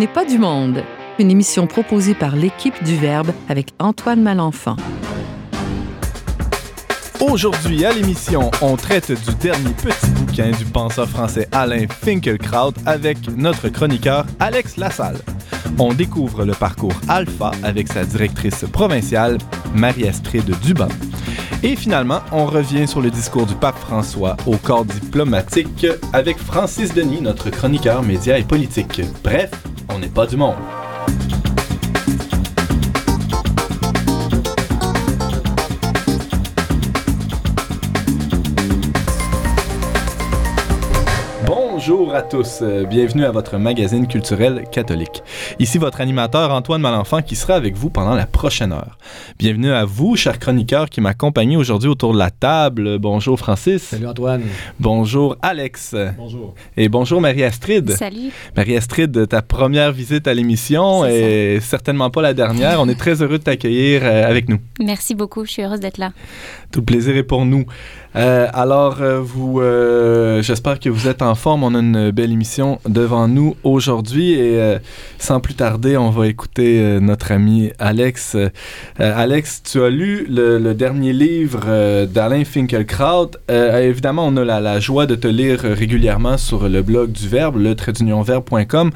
n'est pas du monde, une émission proposée par l'équipe du Verbe avec Antoine Malenfant. Aujourd'hui à l'émission, on traite du dernier petit bouquin du penseur français Alain Finkielkraut avec notre chroniqueur Alex Lassalle. On découvre le parcours Alpha avec sa directrice provinciale Marie-Astrid Dubin. Et finalement, on revient sur le discours du pape François au corps diplomatique avec Francis Denis, notre chroniqueur média et politique. Bref, on n'est pas du monde. Bonjour à tous, euh, bienvenue à votre magazine culturel catholique. Ici votre animateur Antoine Malenfant qui sera avec vous pendant la prochaine heure. Bienvenue à vous, chers chroniqueurs qui m'accompagnent aujourd'hui autour de la table. Bonjour Francis. Salut Antoine. Bonjour Alex. Bonjour. Et bonjour Marie-Astrid. Salut. Marie-Astrid, ta première visite à l'émission et certainement pas la dernière. On est très heureux de t'accueillir euh, avec nous. Merci beaucoup, je suis heureuse d'être là. Tout le plaisir est pour nous. Euh, alors, euh, euh, j'espère que vous êtes en forme. On a une belle émission devant nous aujourd'hui et sans plus tarder, on va écouter notre ami Alex. Alex, tu as lu le, dernier livre d'Alain Finkielkraut. Évidemment, on a la, joie de te lire régulièrement sur le blog du Verbe, le traitdunionverbe.com.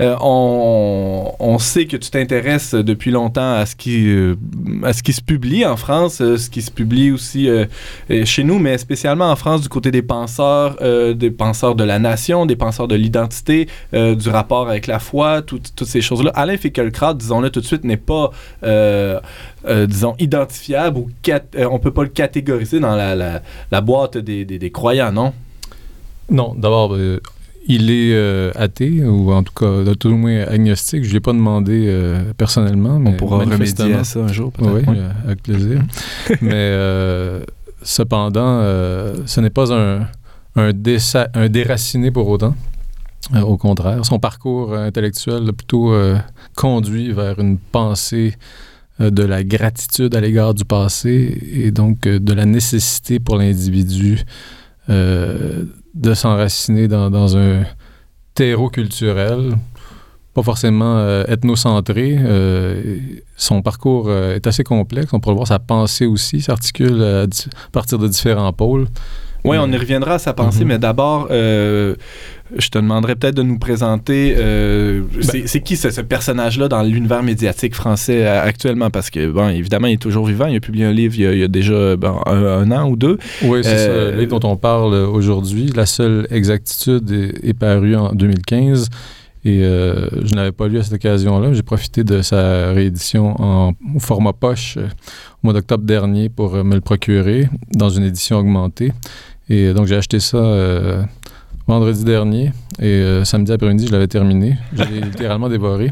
On, on sait que tu t'intéresses depuis longtemps à ce qui, à ce qui se publie en France, ce qui se publie aussi chez nous, mais spécialement en France du côté des penseurs, euh, des penseurs de la nation, des penseurs de l'identité, euh, du rapport avec la foi, tout- toutes ces choses-là. Alain Finkielkraut, disons-le tout de suite, n'est pas, euh, disons, identifiable ou on peut pas le catégoriser dans la, la- la boîte des, des- des croyants, non? Non, d'abord, il est euh, athée, ou en tout cas, de tout le moins agnostique. Je ne l'ai pas demandé euh, personnellement, mais on pourra remédier à ça un jour, peut-être. Oui, euh, avec plaisir. mais cependant, euh, ce n'est pas un, déraciné pour autant. Euh, au contraire, son parcours euh, intellectuel l'a plutôt conduit vers une pensée de la gratitude à l'égard du passé et donc de la nécessité pour l'individu de s'enraciner dans un terreau culturel, pas forcément euh, ethnocentré. Euh, son parcours euh, est assez complexe. On pourrait voir, sa pensée aussi s'articule à, partir de différents pôles. Oui, on y reviendra à sa pensée, Mhm. mais d'abord, je te demanderais peut-être de nous présenter euh, c'est qui ce, ce personnage-là dans l'univers médiatique français actuellement? Parce que, bon, évidemment, il est toujours vivant. Il a publié un livre il y a, il y a déjà bon, un, un an ou deux. Oui, c'est ça. Le livre dont on parle aujourd'hui, La seule exactitude, est, est paru en 2015. Et euh, je n'avais pas lu à cette occasion-là. J'ai profité de sa réédition en format poche euh, au mois d'octobre dernier pour euh, me le procurer dans une édition augmentée. Et euh, donc, j'ai acheté ça vendredi dernier. Et samedi après-midi, je l'avais terminé. Je l'ai littéralement dévoré.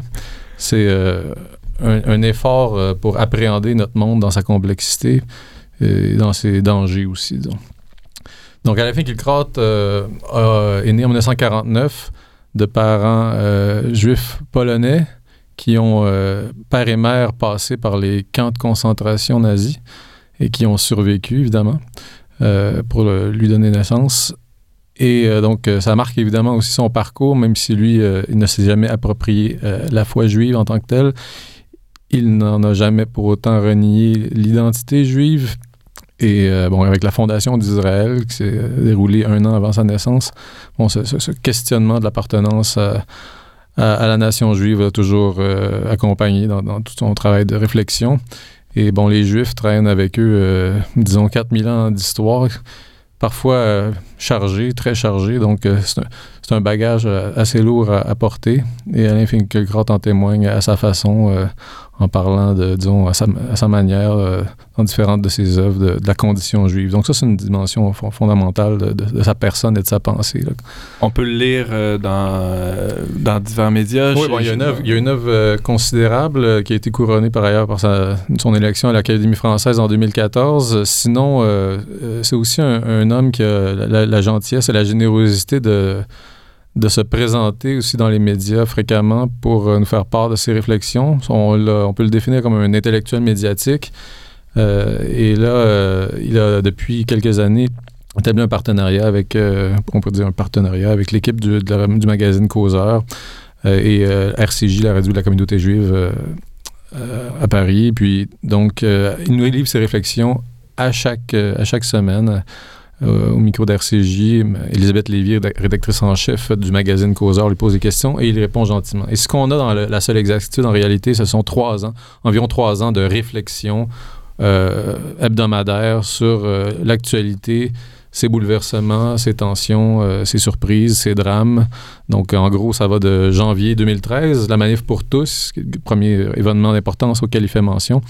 C'est un, effort pour appréhender notre monde dans sa complexité et dans ses dangers aussi, disons. Donc, Alain Finkielkraut euh, a- est né en 1949 de parents euh, juifs polonais qui ont, euh, père et mère, passé par les camps de concentration nazis et qui ont survécu, évidemment, euh, pour lui donner naissance. Et donc, ça marque évidemment aussi son parcours, même si lui, il ne s'est jamais approprié la foi juive en tant que telle. Il n'en a jamais pour autant renié l'identité juive. Et euh, bon, avec la fondation d'Israël, qui s'est euh, déroulée un an avant sa naissance, bon, ce, questionnement de l'appartenance à, la nation juive a toujours euh, accompagné dans, tout son travail de réflexion. Et bon, les Juifs traînent avec eux, euh, disons, 4000 ans d'histoire, parfois euh, chargés, très chargés. Donc, c'est un, bagage assez lourd à, porter. Et Alain Finkielkraut en témoigne à sa façon, en parlant, de, disons, à sa, à sa manière, euh, dans différentes de ses œuvres, de, de la condition juive. Donc, ça, c'est une dimension fon- fondamentale de, de- de sa personne et de sa pensée. là. On peut le lire euh, dans, euh, dans divers médias. Oui, bon, il y a une œuvre, il y a une œuvre euh, considérable euh, qui a été couronnée par ailleurs par sa- son élection à l'Académie française en 2014. Euh, Sinon, c'est aussi un, un homme qui a la, la- la gentillesse et la générosité de, de se présenter aussi dans les médias fréquemment pour euh, nous faire part de ses réflexions. On, peut le définir comme un intellectuel médiatique. Euh, et là, euh, il a depuis quelques années établi un partenariat avec, on peut dire un partenariat avec l'équipe du, du magazine Causeur. et RCJ, la radio de la communauté juive à Paris. Puis, donc, il nous livre ses réflexions à chaque, à chaque semaine. Au micro d'RCJ, Elisabeth Lévy, rédactrice en chef du magazine Causeur, lui pose des questions et il répond gentiment. Et ce qu'on a dans la seule exactitude, en réalité, ce sont trois ans, environ trois ans de réflexion euh, hebdomadaire sur euh, l'actualité, ses bouleversements, ses tensions, euh, ses surprises, ses drames. Donc, en gros, ça va de janvier 2013, la manif pour tous, premier événement d'importance auquel il fait mention.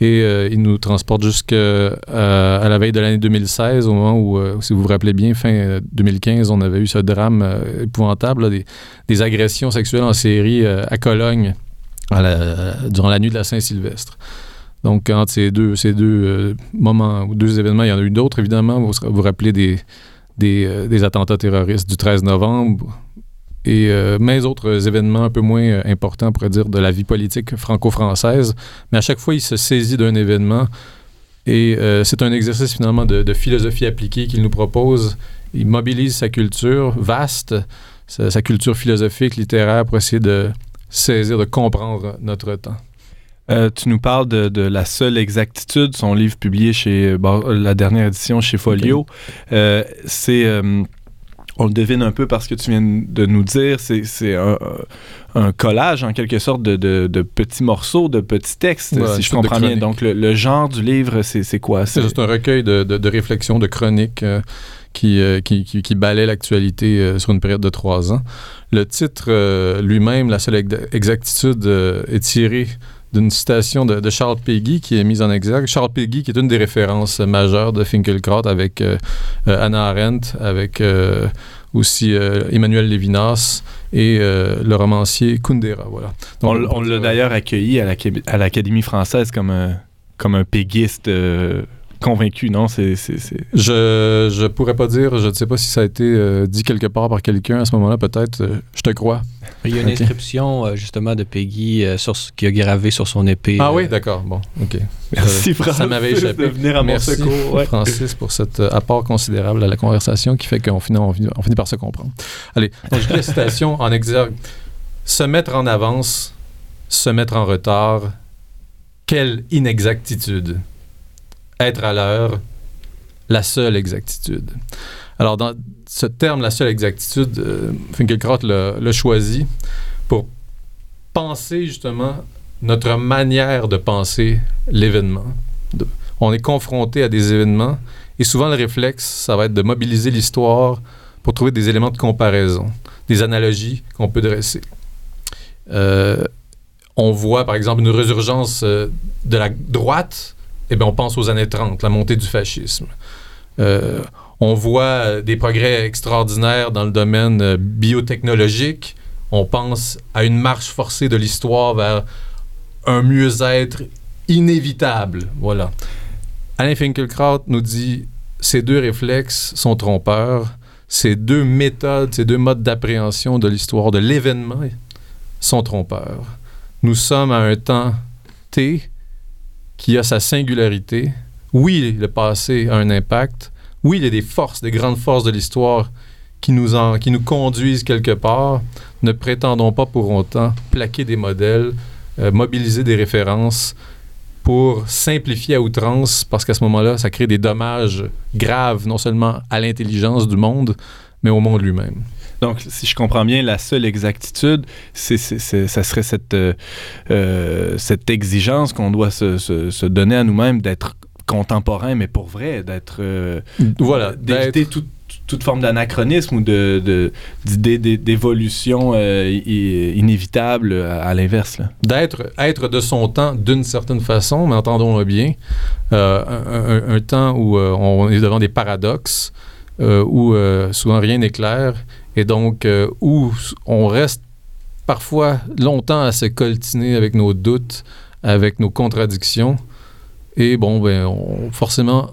Et il nous transporte jusqu'à à la veille de l'année 2016, au moment où, si vous vous rappelez bien, fin 2015, on avait eu ce drame épouvantable, des, agressions sexuelles en série à Cologne durant la nuit de la Saint-Sylvestre. Donc, entre ces deux, euh, moments ou deux événements, il y en a eu d'autres, évidemment. Vous vous rappelez des, euh, attentats terroristes du 13 novembre et euh, mais autres événements un peu moins importants, on pourrait dire, de la vie politique franco-française. Mais à chaque fois, il se saisit d'un événement et c'est un exercice finalement de, philosophie appliquée qu'il nous propose. Il mobilise sa culture vaste, sa culture philosophique, littéraire, pour essayer de saisir, de comprendre notre temps. Euh, tu nous parles de, La seule exactitude, son livre publié chez la dernière édition chez Folio. Euh, c'est euh, on le devine un peu parce que tu viens de nous dire, c'est un, un, collage en quelque sorte de, de, petits morceaux, de petits textes, si je comprends bien. Donc le, genre du livre, c'est quoi? C'est juste un recueil de, de réflexions, de chroniques. qui, qui, qui, qui, balaie l'actualité sur une période de trois ans. Le titre lui-même, La seule exactitude, est tiré d'une citation de, Charles Peggy qui est mise en exergue. Charles Peggy qui est une des références majeures de Finkelkraut avec euh, euh, Anna Arendt, avec euh, aussi Emmanuel Lévinas et le romancier Kundera. Voilà. on, l'a d'ailleurs accueilli à l'Académie française comme un, comme un péguiste convaincu, non? C'est, Je, je pourrais pas dire, je ne sais pas si ça a été euh, dit quelque part par quelqu'un à ce moment-là, peut-être, euh, je te crois. Il y a une inscription euh, justement de Peggy sur, qui a gravé sur son épée. Ah oui, d'accord, bon, ok. Merci Francis ça m'avait échappé. de venir à Merci, mon secours. Francis pour cet apport considérable à la conversation qui fait qu'on finit, on finit, par se comprendre. Allez, je lis la citation en exergue. Se mettre en avance, se mettre en retard, quelle inexactitude être à l'heure, la seule exactitude. Alors, dans ce terme, la seule exactitude, euh, Finkelkraut l'a choisi pour penser justement notre manière de penser l'événement. On est confronté à des événements et souvent le réflexe, ça va être de mobiliser l'histoire pour trouver des éléments de comparaison, des analogies qu'on peut dresser. Euh, on voit par exemple une résurgence euh, de la droite eh bien, on pense aux années 30, la montée du fascisme. Euh, on voit des progrès extraordinaires dans le domaine euh, biotechnologique. On pense à une marche forcée de l'histoire vers un mieux-être inévitable. Voilà. Alain Finkielkraut nous dit ces deux réflexes sont trompeurs. Ces deux méthodes, ces deux modes d'appréhension de l'histoire, de l'événement, sont trompeurs. Nous sommes à un temps T qui a sa singularité. Oui, le passé a un impact. Oui, il y a des forces, des grandes forces de l'histoire qui nous, en, qui nous conduisent quelque part. Ne prétendons pas pour autant plaquer des modèles, euh, mobiliser des références pour simplifier à outrance, parce qu'à ce moment-là, ça crée des dommages graves, non seulement à l'intelligence du monde, mais au monde lui-même. Donc, si je comprends bien, la seule exactitude, c'est, ça serait cette, euh, euh, cette exigence qu'on doit se, se, donner à nous-mêmes d'être contemporain, mais pour vrai, d'être... Euh, voilà, d'éviter toute, toute forme d'anachronisme ou de, d'idée d'évolution inévitable à, l'inverse. D'être être de son temps d'une certaine façon, mais entendons-le bien, un, temps où on est devant des paradoxes, où souvent rien n'est clair et donc, euh, où on reste parfois longtemps à se coltiner avec nos doutes, avec nos contradictions. Et bon, ben, forcément,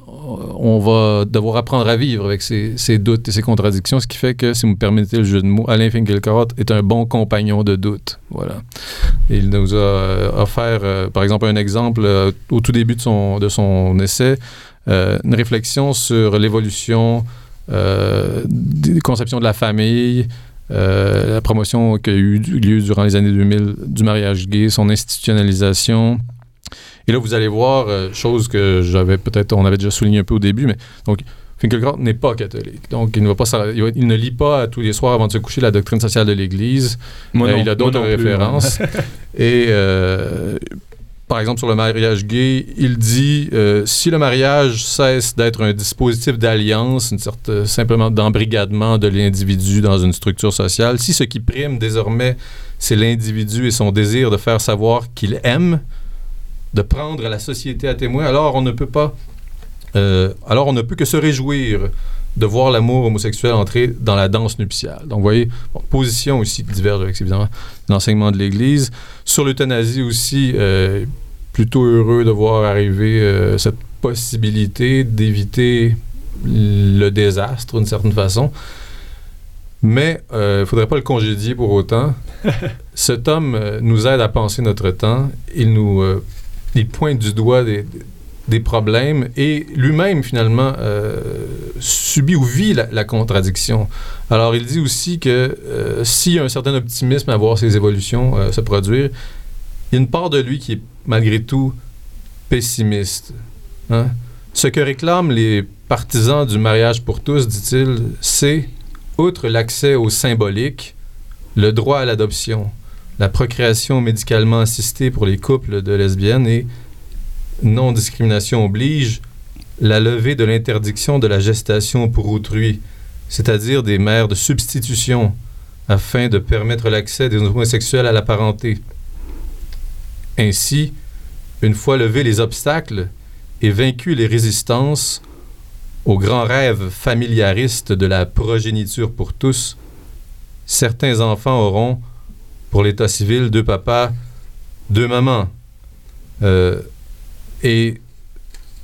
on va devoir apprendre à vivre avec ces, doutes et ces contradictions, ce qui fait que, si vous me permettez le jeu de mots, Alain Finkielkraut est un bon compagnon de doute. Voilà. Il nous a euh, offert, euh, par exemple, un exemple au tout début de son, de son essai, une réflexion sur l'évolution euh, des conceptions de la famille, la promotion qui a eu lieu durant les années 2000 du mariage gay, son institutionnalisation. Et là, vous allez voir, chose que j'avais peut-être, on avait déjà souligné un peu au début, mais donc, Finkielkraut n'est pas catholique. Donc, il ne, va pas, il, ne lit pas tous les soirs avant de se coucher la doctrine sociale de l'Église. Euh, il a d'autres références. Et euh, par exemple, sur le mariage gay, il dit euh, si le mariage cesse d'être un dispositif d'alliance, une sorte simplement d'embrigadement de l'individu dans une structure sociale, si ce qui prime désormais, c'est l'individu et son désir de faire savoir qu'il aime, de prendre la société à témoin, alors on ne peut pas euh, alors, on ne peut que se réjouir de voir l'amour homosexuel entrer dans la danse nuptiale. Donc, vous voyez, position aussi diverge avec, évidemment, l'enseignement de l'Église. Sur l'euthanasie aussi, euh, plutôt heureux de voir arriver euh, cette possibilité d'éviter le désastre d'une certaine façon. Mais il ne faudrait pas le congédier pour autant. Cet homme nous aide à penser notre temps. Il nous il pointe du doigt des, des problèmes et lui-même, finalement, euh, subit ou vit la, contradiction. Alors, il dit aussi que euh, s'il y a un certain optimisme à voir ces évolutions euh, se produire, il y a une part de lui qui est malgré tout pessimiste. Hein. Ce que réclament les partisans du mariage pour tous, dit-il, c'est, outre l'accès au symbolique, le droit à l'adoption, la procréation médicalement assistée pour les couples de lesbiennes et non-discrimination oblige la levée de l'interdiction de la gestation pour autrui, c'est-à-dire des mères de substitution, afin de permettre l'accès des homosexuels à la parenté. Ainsi, une fois levés les obstacles et vaincus les résistances au grand rêve familiariste de la progéniture pour tous, certains enfants auront, pour l'état civil, deux papas, deux mamans. Euh, et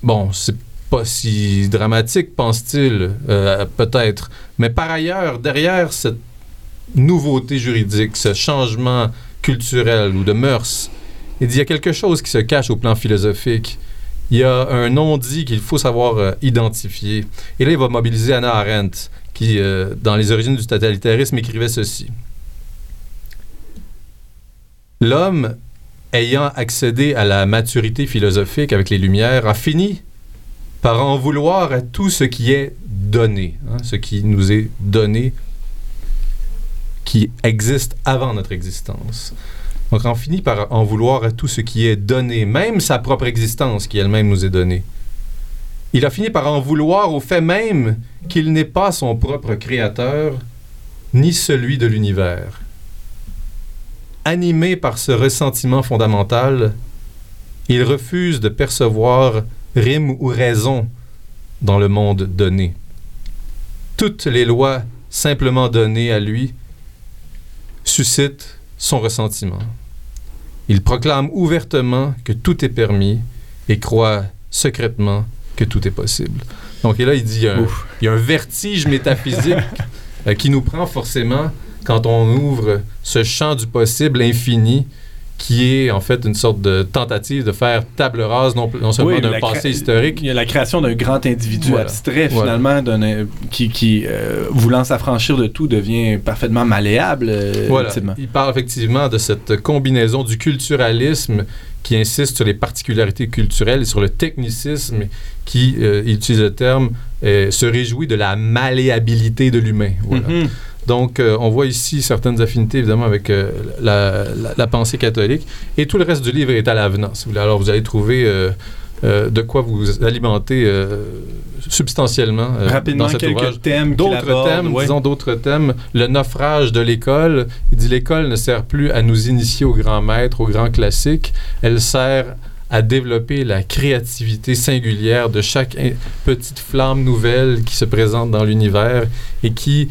bon, c'est pas si dramatique, pense-t-il, euh, peut-être. Mais par ailleurs, derrière cette nouveauté juridique, ce changement culturel ou de mœurs, il y a quelque chose qui se cache au plan philosophique. Il y a un non-dit qu'il faut savoir euh, identifier. Et là, il va mobiliser Anna Arendt, qui, euh, dans Les origines du totalitarisme, écrivait ceci. L'homme ayant accédé à la maturité philosophique avec les Lumières, a fini par en vouloir à tout ce qui est donné, hein, ce qui nous est donné, qui existe avant notre existence. Donc, on finit par en vouloir à tout ce qui est donné, même sa propre existence qui elle-même nous est donnée. Il a fini par en vouloir au fait même qu'il n'est pas son propre créateur, ni celui de l'univers animé par ce ressentiment fondamental, il refuse de percevoir rime ou raison dans le monde donné. Toutes les lois simplement données à lui suscitent son ressentiment. Il proclame ouvertement que tout est permis et croit secrètement que tout est possible. Donc, et là, il dit il y a un vertige métaphysique euh, qui nous prend forcément quand on ouvre ce champ du possible infini qui est en fait une sorte de tentative de faire table rase non, seulement d'un passé historique. Il y a la création d'un grand individu abstrait finalement qui, qui euh, voulant s'affranchir de tout devient parfaitement malléable. Euh, voilà. Il parle effectivement de cette combinaison du culturalisme qui insiste sur les particularités culturelles et sur le technicisme qui, euh, il utilise le terme, se réjouit de la malléabilité de l'humain. Voilà. Mm-hmm. Donc, euh, on voit ici certaines affinités, évidemment, avec euh, la, pensée catholique. Et tout le reste du livre est à l'avenant, si vous voulez. Alors, vous allez trouver euh, de quoi vous alimenter substantiellement Rapidement, dans cet quelques thèmes D'autres thèmes, disons d'autres thèmes. Le naufrage de l'école. Il dit l'école ne sert plus à nous initier aux grands maîtres, aux grands classiques. Elle sert à développer la créativité singulière de chaque petite flamme nouvelle qui se présente dans l'univers et qui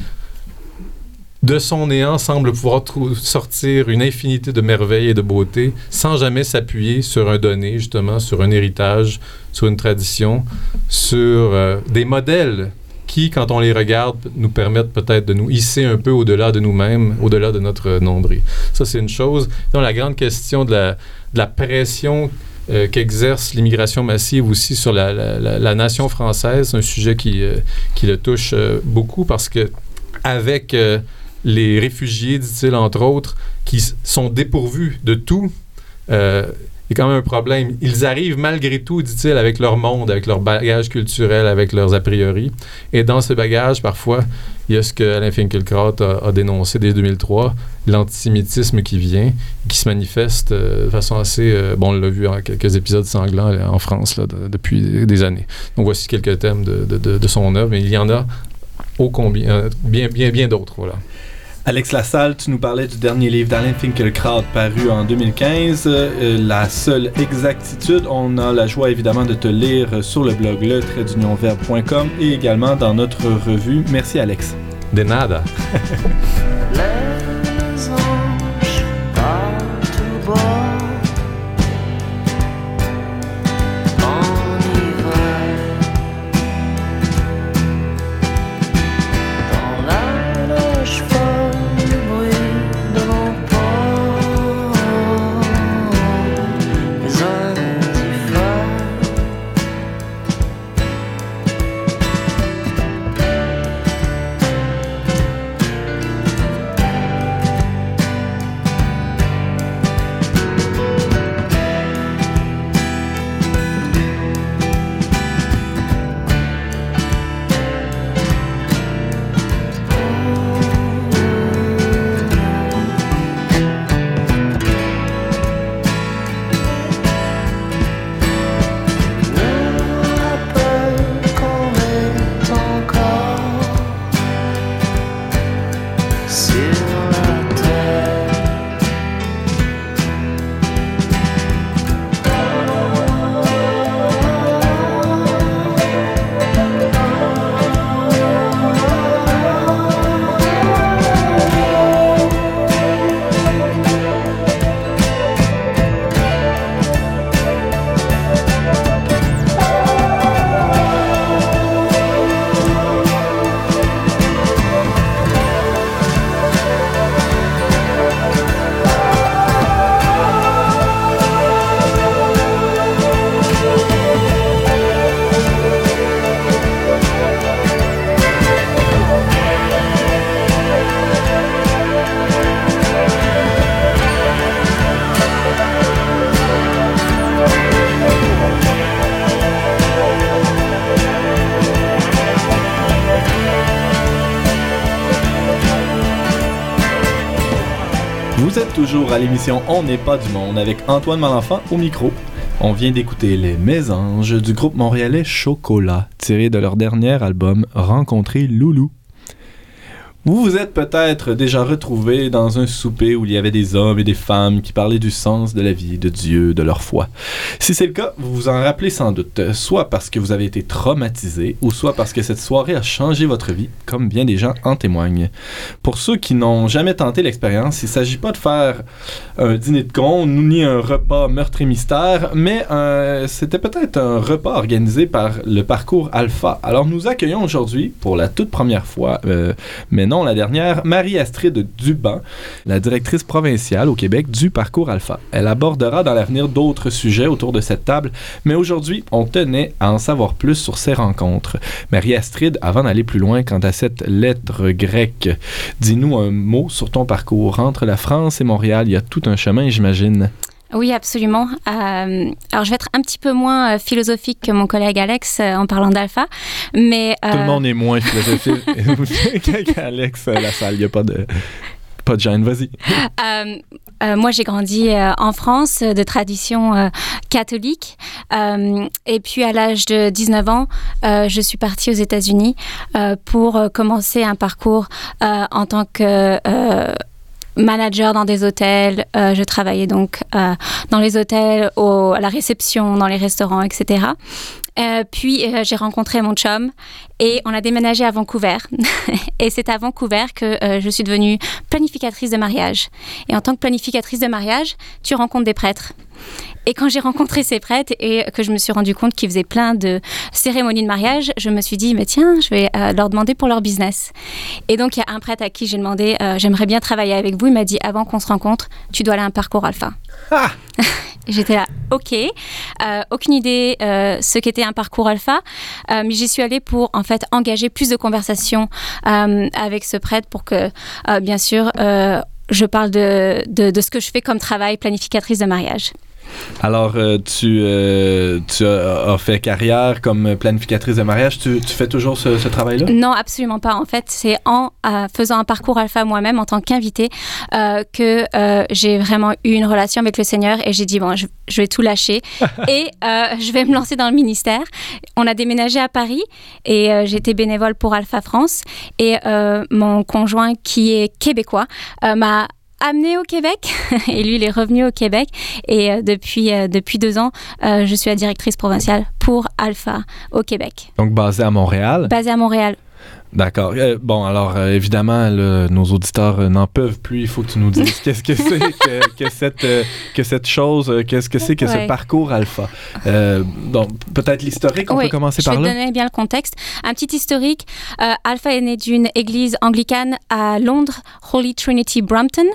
de son néant semble pouvoir sortir une infinité de merveilles et de beauté sans jamais s'appuyer sur un donné, justement, sur un héritage, sur une tradition, sur euh, des modèles qui, quand on les regarde, nous permettent peut-être de nous hisser un peu au-delà de nous-mêmes, au-delà de notre nombril. Ça, c'est une chose. Donc, la grande question de la, pression euh, qu'exerce l'immigration massive aussi sur la, nation française, un sujet qui, euh, qui le touche beaucoup parce que avec les réfugiés, dit-il, entre autres, qui sont dépourvus de tout, euh, quand même un problème. Ils arrivent malgré tout, dit-il, avec leur monde, avec leur bagage culturel, avec leurs a priori. Et dans ce bagage, parfois, il y a ce que Alain Finkielkraut a, dénoncé dès 2003, l'antisémitisme qui vient, qui se manifeste euh, de façon assez... Euh, bon, on l'a vu en quelques épisodes sanglants en France depuis des années. Donc voici quelques thèmes de, son œuvre, mais il y en a ô combien, bien, bien, bien d'autres, voilà. Alex Lassalle, tu nous parlais du dernier livre d'Alain Finkielkraut paru en 2015, euh, La seule exactitude. On a la joie évidemment de te lire sur le blog le et également dans notre revue. Merci Alex. De nada. toujours à l'émission On n'est pas du monde avec Antoine Malenfant au micro. On vient d'écouter Les Mésanges du groupe montréalais Chocolat, tiré de leur dernier album Rencontrer Loulou. Vous vous êtes peut-être déjà retrouvé dans un souper où il y avait des hommes et des femmes qui parlaient du sens de la vie, de Dieu, de leur foi. Si c'est le cas, vous vous en rappelez sans doute, soit parce que vous avez été traumatisé, ou soit parce que cette soirée a changé votre vie, comme bien des gens en témoignent. Pour ceux qui n'ont jamais tenté l'expérience, il ne s'agit pas de faire un dîner de con, ni un repas meurtre et mystère, mais euh, c'était peut-être un repas organisé par le parcours Alpha. Alors nous accueillons aujourd'hui, pour la toute première fois, euh, mais non la dernière, Marie-Astrid Duban, la directrice provinciale au Québec du Parcours Alpha. Elle abordera dans l'avenir d'autres sujets autour de cette table, mais aujourd'hui, on tenait à en savoir plus sur ces rencontres. Marie-Astrid, avant d'aller plus loin quant à cette lettre grecque, dis-nous un mot sur ton parcours. Entre la France et Montréal, il y a tout un chemin, j'imagine. Oui, absolument. Euh, alors, je vais être un petit peu moins euh, philosophique que mon collègue Alex euh, en parlant d'alpha, mais... Tout le monde est moins philosophique qu'Alex salle. Il n'y a pas de... Pas de gêne, vas-y. moi, j'ai grandi en France de tradition catholique. et puis, à l'âge de 19 ans, je suis partie aux États-Unis pour commencer un parcours en tant que manager dans des hôtels. Euh, je travaillais donc euh, dans les hôtels, au, à la réception, dans les restaurants, etc. Euh, puis j'ai rencontré mon chum et on a déménagé à Vancouver. et c'est à Vancouver que je suis devenue planificatrice de mariage. Et en tant que planificatrice de mariage, tu rencontres des prêtres. Et quand j'ai rencontré ces prêtres et que je me suis rendu compte qu'ils faisaient plein de cérémonies de mariage, je me suis dit, mais tiens, je vais euh, leur demander pour leur business. Et donc, il y a un prêtre à qui j'ai demandé, euh, j'aimerais bien travailler avec vous. Il m'a dit, avant qu'on se rencontre, tu dois aller à un parcours alpha. Ah J'étais là, OK. Euh, aucune idée euh, ce qu'était un parcours alpha, euh, mais j'y suis allée pour en fait engager plus de conversations euh, avec ce prêtre pour que, euh, bien sûr, je parle de, de, de ce que je fais comme travail planificatrice de mariage. Alors, euh, tu, euh, tu as, as fait carrière comme planificatrice de mariage. Tu, tu fais toujours ce, ce travail-là? Non, absolument pas. En fait, c'est en euh, faisant un parcours alpha moi-même en tant qu'invitée que j'ai vraiment eu une relation avec le Seigneur et j'ai dit bon, je, je vais tout lâcher et je vais me lancer dans le ministère. On a déménagé à Paris et j'étais bénévole pour Alpha France et mon conjoint qui est québécois m'a amené au Québec et lui il est revenu au Québec et euh, depuis euh, depuis deux ans euh, je suis la directrice provinciale pour Alpha au Québec Donc, basé à Montréal. basée à Montréal D'accord. Euh, bon, alors, euh, évidemment, là, nos auditeurs euh, n'en peuvent plus. Il faut que tu nous dises qu'est-ce que c'est que, que cette, que cette chose, qu'est-ce que c'est que ce parcours alpha. Donc, peut-être l'historique, on Oui, peut commencer je par vais te là? donner bien le contexte. Un petit historique. Alpha est né d'une église anglicane à Londres, Holy Trinity Brampton.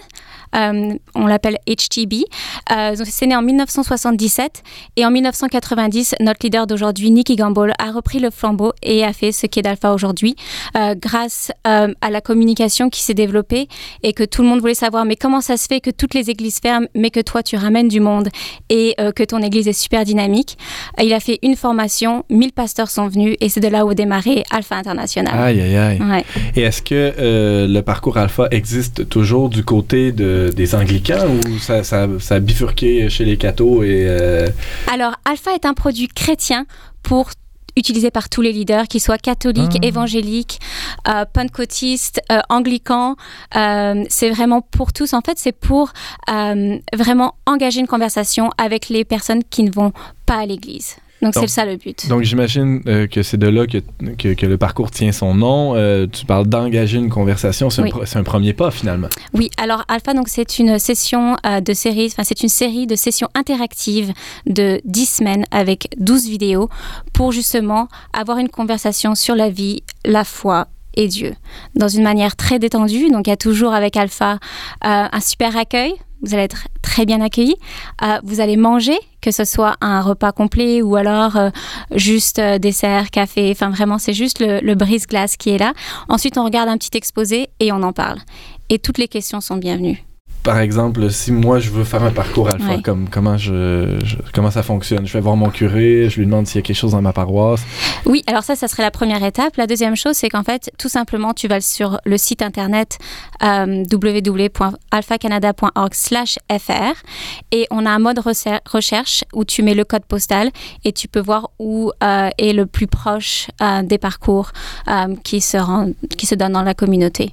Euh, on l'appelle HTB. Euh, c'est né en 1977 et en 1990, notre leader d'aujourd'hui, Nicky Gamble, a repris le flambeau et a fait ce qu'est d'Alpha aujourd'hui, euh, grâce à la communication qui s'est développée et que tout le monde voulait savoir. Mais comment ça se fait que toutes les églises ferment, mais que toi tu ramènes du monde et euh, que ton église est super dynamique Il a fait une formation, 1000 pasteurs sont venus et c'est de là où a démarré Alpha International. Aïe, aïe, aïe. Ouais. Et est-ce que euh, le parcours alpha existe toujours du côté de, des anglicans ou ça, ça, ça a bifurqué chez les cathos et... euh, Alors, Alpha est un produit chrétien pour utilisé par tous les leaders, qu'ils soient catholiques, Ah. évangéliques, euh, pentecôtistes, euh, anglicans. Euh, c'est vraiment pour tous. En fait, c'est pour euh, vraiment engager une conversation avec les personnes qui ne vont pas à l'église. Donc, c'est ça le but. Donc, j'imagine euh, que c'est de là que, que, que le parcours tient son nom. Euh, tu parles d'engager une conversation. C'est Oui. un, premier pas, finalement. Oui, alors Alpha, donc c'est une session euh, de série, enfin c'est une série de sessions interactives de 10 semaines avec 12 vidéos pour justement avoir une conversation sur la vie, la foi et Dieu dans une manière très détendue. Donc il y a toujours avec Alpha un super accueil. Vous allez être très bien accueillis. Euh, vous allez manger, que ce soit un repas complet ou alors euh, juste euh, dessert, café. Enfin, vraiment, c'est juste le, le brise-glace qui est là. Ensuite, on regarde un petit exposé et on en parle. Et toutes les questions sont bienvenues. Par exemple, si moi je veux faire un parcours alpha, Ouais. comme, comment, je, je- comment ça fonctionne? Je vais voir mon curé, je lui demande s'il y a quelque chose dans ma paroisse. Oui, alors ça, ça serait la première étape. La deuxième chose, c'est qu'en fait, tout simplement, tu vas sur le site internet euh, www.alphacanada.org/fr et on a un mode recherche où tu mets le code postal et tu peux voir où euh, est le plus proche euh, des parcours euh, qui, se rend- qui se donnent dans la communauté.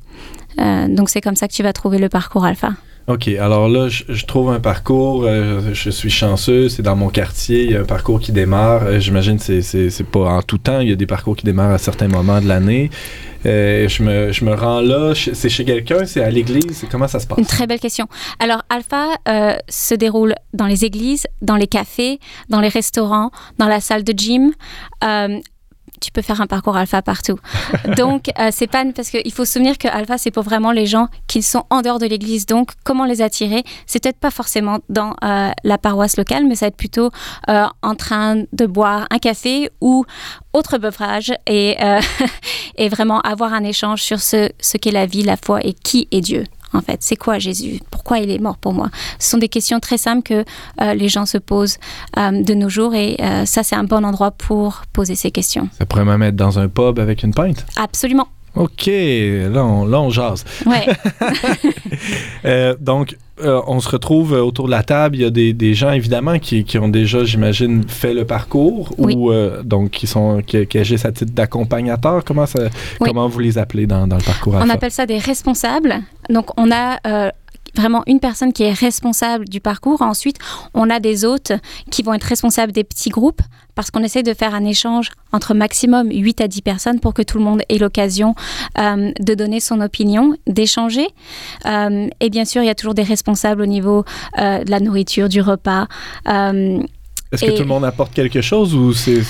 Donc c'est comme ça que tu vas trouver le parcours alpha. OK, alors là, je, trouve un parcours, euh, je suis chanceux, c'est dans mon quartier, il y a un parcours qui démarre. Euh, J'imagine que c'est- pas en tout temps, il y a des parcours qui démarrent à certains moments de l'année. Euh, je, me, je me rends là, c'est chez quelqu'un, c'est à l'église, comment ça se passe? Une très belle question. Alors, Alpha se déroule dans les églises, dans les cafés, dans les restaurants, dans la salle de gym. Tu peux faire un parcours alpha partout. Donc, euh, c'est pas parce qu'il faut se souvenir que alpha c'est pour vraiment les gens qui sont en dehors de l'église. Donc, comment les attirer? C'est peut-être pas forcément dans euh, la paroisse locale, mais ça va être plutôt euh, en train de boire un café ou autre beuvrage et, et vraiment avoir un échange sur ce, ce qu'est la vie, la foi et qui est Dieu. En fait, c'est quoi Jésus? Pourquoi il est mort pour moi? Ce sont des questions très simples que euh, les gens se posent euh, de nos jours et euh, ça, c'est un bon endroit pour poser ces questions. Ça pourrait même être dans un pub avec une pinte? Absolument. OK, là on, là, on jase. Ouais. Donc, euh, on se retrouve euh, autour de la table. Il y a des, des gens, évidemment, qui, qui ont déjà, j'imagine, fait le parcours Oui. ou euh, donc qui, sont, qui, qui agissent à titre d'accompagnateur. Comment, ça, Oui. comment vous les appelez dans, dans le parcours On appelle ça des responsables. Donc, on a euh, vraiment une personne qui est responsable du parcours. Ensuite, on a des hôtes qui vont être responsables des petits groupes parce qu'on essaie de faire un échange entre maximum 8 à 10 personnes pour que tout le monde ait l'occasion euh, de donner son opinion, d'échanger. Euh, et bien sûr, il y a toujours des responsables au niveau euh, de la nourriture, du repas. Est-ce que tout le monde apporte quelque chose ou c'est,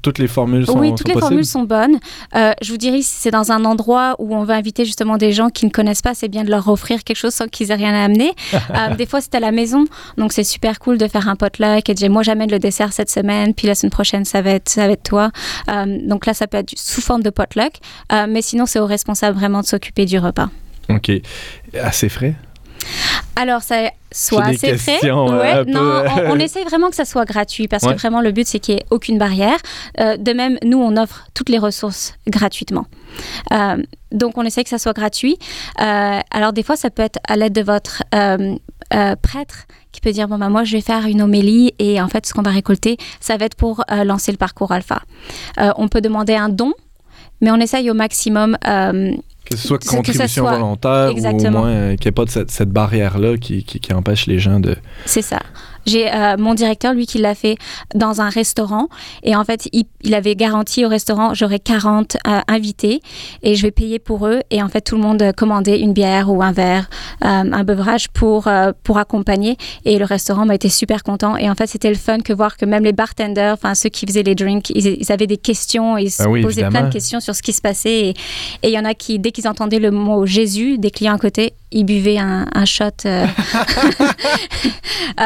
toutes les formules sont, oui, sont toutes les possibles? formules sont bonnes. Euh, je vous dirais, si c'est dans un endroit où on veut inviter justement des gens qui ne connaissent pas, c'est bien de leur offrir quelque chose sans qu'ils aient rien à amener. Euh, des fois, c'est à la maison, donc c'est super cool de faire un potluck et de dire moi j'amène le dessert cette semaine, puis la semaine prochaine ça va être ça va être toi. Euh, donc là, ça peut être sous forme de potluck, mais sinon c'est au responsable vraiment de s'occuper du repas. OK. Assez frais? Alors, ça soit assez euh, Ouais, non, on, on essaye vraiment que ça soit gratuit parce Ouais. que vraiment le but c'est qu'il n'y ait aucune barrière. Euh, de même, nous on offre toutes les ressources gratuitement. Euh, donc on essaye que ça soit gratuit. Euh, alors des fois ça peut être à l'aide de votre prêtre qui peut dire bon bah moi je vais faire une homélie et en fait ce qu'on va récolter ça va être pour lancer le parcours alpha. On peut demander un don. Mais on essaye au maximum Que ce soit contribution soit- volontaire ou au moins euh, qu'il n'y ait pas de cette, cette barrière-là qui, qui, qui empêche les gens de... C'est ça. J'ai euh, mon directeur, lui, qui l'a fait dans un restaurant. Et en fait, il, il avait garanti au restaurant, j'aurai 40 euh, invités et je vais payer pour eux. Et en fait, tout le monde euh, commandait une bière ou un verre, euh, un beverage pour, euh, pour accompagner. Et le restaurant m'a été super content. Et en fait, c'était le fun que voir que même les bartenders, enfin ceux qui faisaient les drinks, ils, ils avaient des questions. Ils se Ah oui, posaient plein de questions sur ce qui se passait. Et et il y en a qui, dès qu'ils entendaient le mot Jésus, des clients à côté, ils buvaient un, un shot.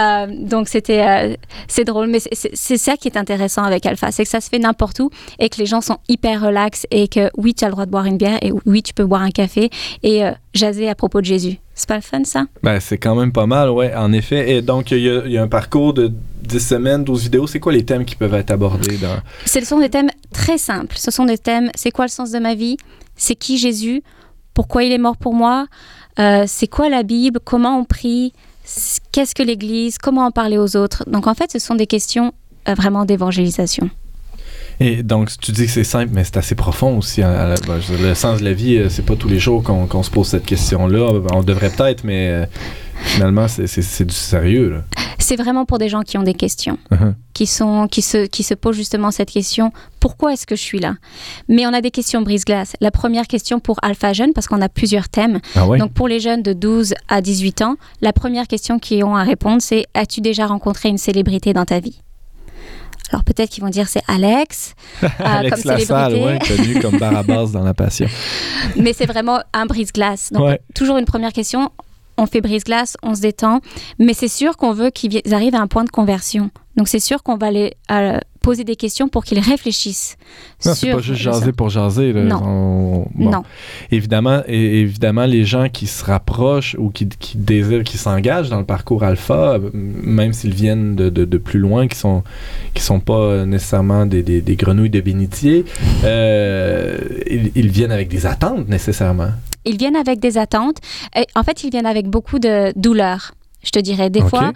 donc c'était euh, c'est drôle, mais c'est- ça qui est intéressant avec Alpha, c'est que ça se fait n'importe où et que les gens sont hyper relax et que oui tu as le droit de boire une bière et oui tu peux boire un café et euh, jaser à propos de Jésus. C'est pas le fun ça? Ben, c'est quand même pas mal, ouais, en effet. Et donc, il y, y a un parcours de 10 semaines, 12 vidéos. C'est quoi les thèmes qui peuvent être abordés dans... Ce sont des thèmes très simples. Ce sont des thèmes c'est quoi le sens de ma vie? C'est qui Jésus? Pourquoi il est mort pour moi? Euh, C'est quoi la Bible? Comment on prie? Qu'est-ce que l'Église Comment en parler aux autres? Donc en fait, ce sont des questions euh, vraiment d'évangélisation. Et donc, tu dis que c'est simple, mais c'est assez profond aussi. hein, ben, le sens de la vie, euh, c'est pas tous les jours qu'on qu'on se pose cette question-là. On devrait peut-être, mais euh, finalement, c'est- du sérieux. C'est vraiment pour des gens qui ont des questions, Uh-huh. qui, sont, qui, se, qui se posent justement cette question pourquoi est-ce que je suis là? Mais on a des questions brise-glace. La première question pour Alpha Jeune, parce qu'on a plusieurs thèmes. Ah ouais? Donc pour les jeunes de 12 à 18 ans, la première question qu'ils ont à répondre, c'est as-tu déjà rencontré une célébrité dans ta vie alors peut-être qu'ils vont dire c'est Alex, euh, Alex comme Lassalle, célébrité. ouais, connu comme Barabbas dans La Passion. mais c'est vraiment un brise-glace. Donc Ouais. toujours une première question, on fait brise-glace, on se détend, mais c'est sûr qu'on veut qu'ils arrivent à un point de conversion. Donc c'est sûr qu'on va les euh, poser des questions pour qu'ils réfléchissent. Non, c'est pas juste ça. jaser pour jaser. Là. Non. On- bon. Non. Évidemment, et, évidemment, les gens qui se rapprochent ou qui, qui désirent, qui s'engagent dans le parcours alpha, même s'ils viennent de, de- de plus loin, qui sont qui sont pas nécessairement des, des- des grenouilles de bénitier, euh, ils, ils viennent avec des attentes nécessairement. Ils viennent avec des attentes. Et en fait, ils viennent avec beaucoup de douleur, je te dirais. Des fois,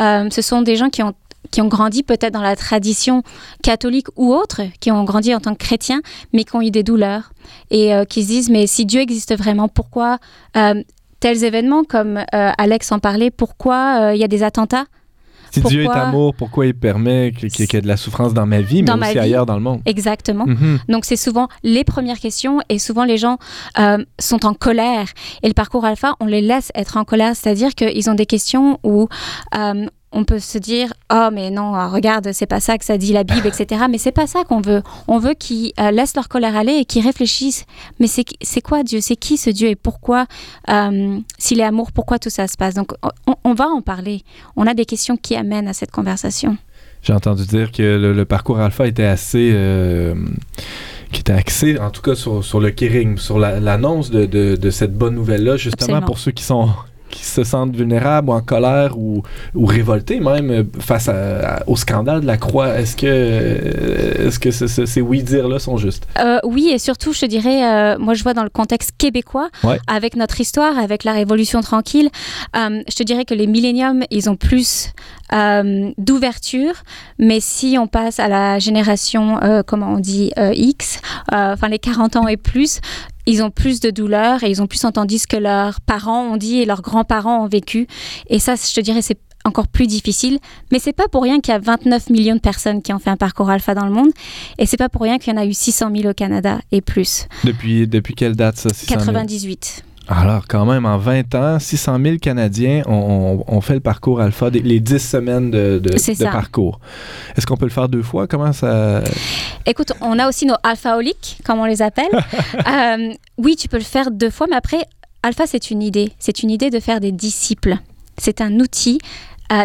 euh, ce sont des gens qui ont qui ont grandi peut-être dans la tradition catholique ou autre, qui ont grandi en tant que chrétiens, mais qui ont eu des douleurs et euh, qui se disent, mais si Dieu existe vraiment, pourquoi euh, tels événements comme Alex en parlait, pourquoi il y a des attentats? Si Dieu est amour, pourquoi il permet qu'il y ait de la souffrance dans ma vie, mais Dans aussi vie. ailleurs dans le monde? Exactement. Mhm. Donc c'est souvent les premières questions et souvent les gens euh, sont en colère et le parcours alpha on les laisse être en colère, c'est-à-dire qu'ils ont des questions où euh, on peut se dire oh mais non euh, regarde c'est pas ça que ça dit la Bible etc mais c'est pas ça qu'on veut. On veut qu'ils euh, laissent leur colère aller et qu'ils réfléchissent. Mais c'est c'est quoi Dieu? C'est qui ce Dieu? Et pourquoi euh, s'il est amour pourquoi tout ça se passe? Donc on, on va en parler. On a des questions qui amènent à cette conversation. J'ai entendu dire que le, le parcours alpha était assez. euh, qui était axé, en tout cas, sur, sur le kering, sur la- l'annonce de, de- de cette bonne nouvelle-là, justement Absolument. pour ceux qui sont qui se sentent vulnérables ou en colère ou, ou révoltés même euh, face à- à- au scandale de la croix. Est-ce que, euh, est-ce que ce- ce- ces oui-dire-là sont justes? Euh, oui, et surtout, je te dirais, euh, moi je vois dans le contexte québécois, Ouais. avec notre histoire, avec la Révolution tranquille, euh, je te dirais que les milléniums, ils ont plus euh, d'ouverture, mais si on passe à la génération, euh, comment on dit, euh, X, euh, enfin les 40 ans et plus, ils ont plus de douleur et ils ont plus entendu ce que leurs parents ont dit et leurs grands-parents ont vécu. Et ça, je te dirais, c'est encore plus difficile. Mais c'est pas pour rien qu'il y a 29 millions de personnes qui ont fait un parcours alpha dans le monde. Et c'est pas pour rien qu'il y en a eu 600 000 au Canada et plus. Depuis, depuis quelle date ça? 600 000? 98. Alors, quand même, en 20 ans, 600 000 Canadiens ont, fait le parcours alpha, des- les 10 semaines de, parcours. Est-ce qu'on peut le faire deux fois? Comment ça... Écoute, on a aussi nos alphaoliques, comme on les appelle. Euh, oui, tu peux le faire deux fois, mais après, alpha, c'est une idée. C'est une idée de faire des disciples. C'est un outil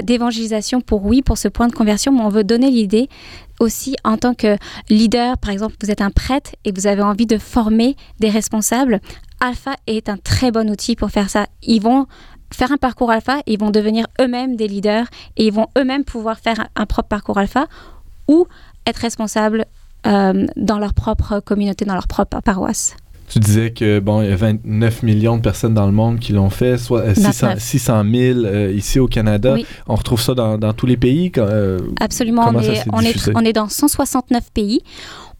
d'évangélisation pour, oui, pour ce point de conversion, mais on veut donner l'idée aussi en tant que leader. Par exemple, vous êtes un prêtre et vous avez envie de former des responsables. Alpha est un très bon outil pour faire ça. Ils vont faire un parcours alpha, ils vont devenir eux-mêmes des leaders et ils vont eux-mêmes pouvoir faire un, propre parcours alpha ou être responsables euh, dans leur propre communauté, dans leur propre paroisse. Tu disais que, bon, il y a 29 millions de personnes dans le monde qui l'ont fait, soit euh, 600, 29. 600 000 euh, ici au Canada. Oui. On retrouve ça dans, dans tous les pays? quand, euh, Absolument, on est, on, est, on est dans 169 pays.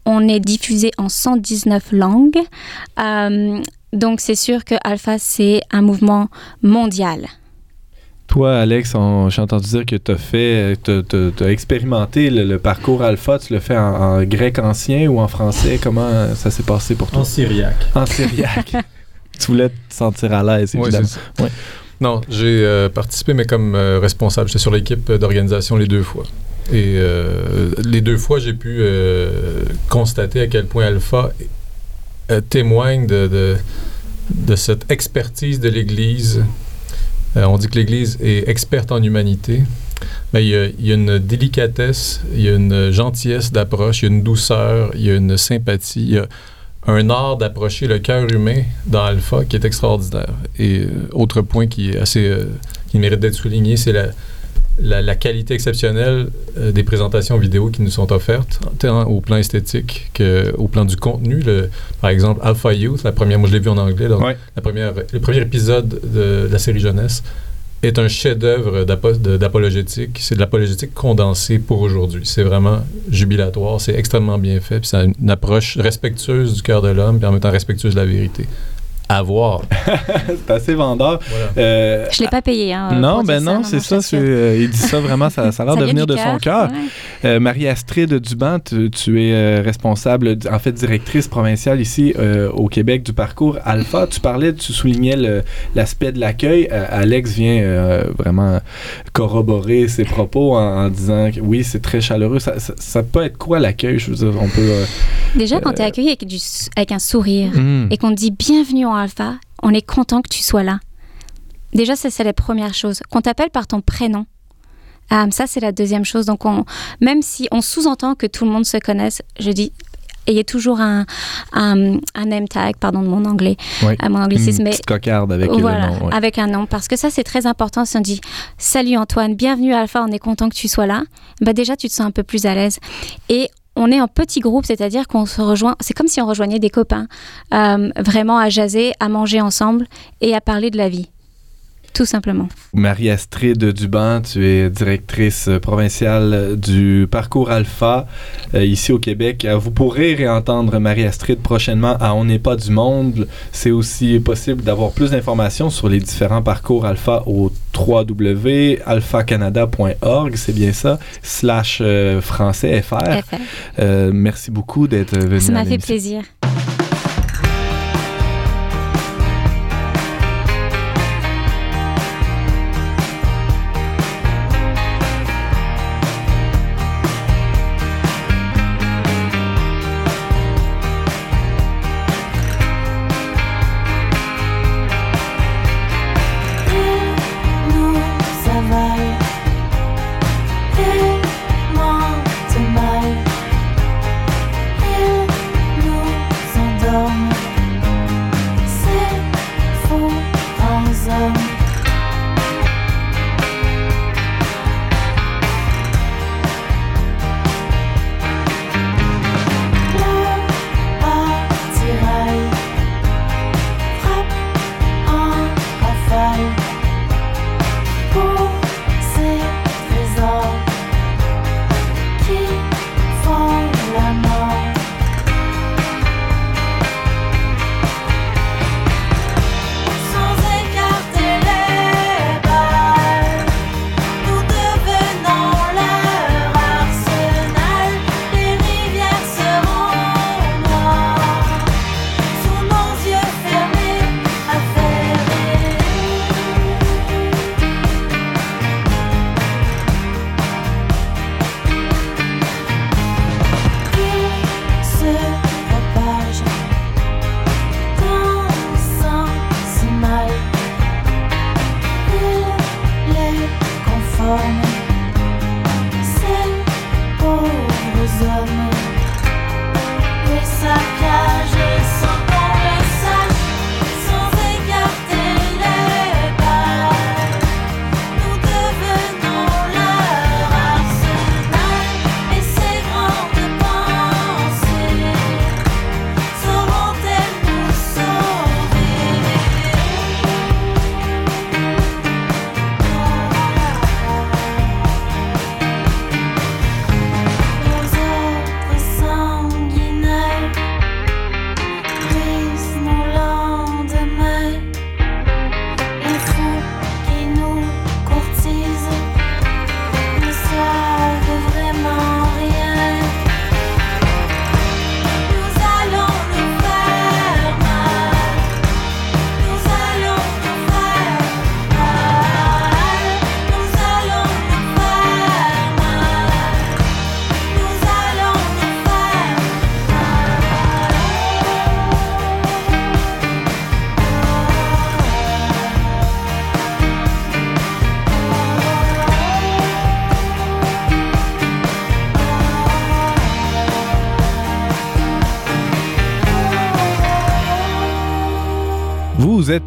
On est diffusé en 119 langues. Euh, donc c'est sûr que Alpha, c'est un mouvement mondial. Toi, Alex, j'ai entendu dire que tu as fait, tu as, expérimenté le, le parcours alpha. Tu le fais en, en grec ancien ou en français? Comment ça s'est passé pour toi? En syriaque. En syriaque. tu voulais te sentir à l'aise, évidemment. Non, j'ai euh, participé, mais comme euh, responsable. J'étais sur l'équipe d'organisation les deux fois. Et euh, les deux fois, j'ai pu euh, constater à quel point Alpha euh, témoigne de, de, de cette expertise de l'Église. Euh, on dit que l'Église est experte en humanité. Mais il y, a, une délicatesse, il y a une gentillesse d'approche, il y a une douceur, il y a une sympathie, il y a un art d'approcher le cœur humain dans Alpha qui est extraordinaire. Et euh, autre point qui est assez euh, qui mérite d'être souligné, c'est la, la, la qualité exceptionnelle euh, des présentations vidéo qui nous sont offertes, tant au plan esthétique qu'au plan du contenu. Le- par exemple, Alpha Youth, la première, moi je l'ai vu en anglais, donc Ouais. la première, le premier épisode de, la série jeunesse est un chef-d'œuvre d'apologétique. C'est de l'apologétique condensée pour aujourd'hui. C'est vraiment jubilatoire, c'est extrêmement bien fait, puis a une approche respectueuse du cœur de l'homme, puis en même temps respectueuse de la vérité. À voir. c'est assez vendeur. Voilà. Euh, Je ne l'ai pas payé. Hein, non, ben non, c'est ça. euh, il dit ça vraiment, ça, ça a l'air de venir de son cœur. ouais. Euh, Marie-Astrid Duban, tu, tu es euh, responsable, en fait directrice provinciale ici euh, au Québec du parcours Alpha. Tu parlais, tu soulignais l'aspect de l'accueil. Euh, Alex vient euh, vraiment corroborer ses propos en, en disant que oui, c'est très chaleureux. Ça, ça- ça peut être quoi l'accueil? Je veux dire, on peut... euh, Déjà, quand tu es accueilli avec, du, avec un sourire hmm. et qu'on te dit bienvenue en Alpha, on est content que tu sois là. Déjà, ça, c'est la première chose. Qu'on t'appelle par ton prénom. Ah, ça, c'est la deuxième chose. Donc, on, même si on sous-entend que tout le monde se connaisse, je dis, ayez toujours un, un, un name tag, pardon de mon anglais, Oui. à mon Une anglicisme, mais cocarde avec voilà, le nom. ouais. avec un nom, parce que ça c'est très important. Si on dit Salut Antoine, bienvenue à Alpha, on est content que tu sois là, bah déjà tu te sens un peu plus à l'aise. Et on est en petit groupe, c'est-à-dire qu'on se rejoint, c'est comme si on rejoignait des copains, euh, vraiment à jaser, à manger ensemble et à parler de la vie. Tout simplement. Marie-Astrid Duban, tu es directrice provinciale du parcours Alpha euh, ici au Québec. Euh, Vous pourrez réentendre Marie-Astrid prochainement à On n'est pas du monde. C'est aussi possible d'avoir plus d'informations sur les différents parcours Alpha au www.alphacanada.org, c'est bien ça, slash euh, français FR. FR. Euh, merci beaucoup d'être venu. Ça m'a fait plaisir.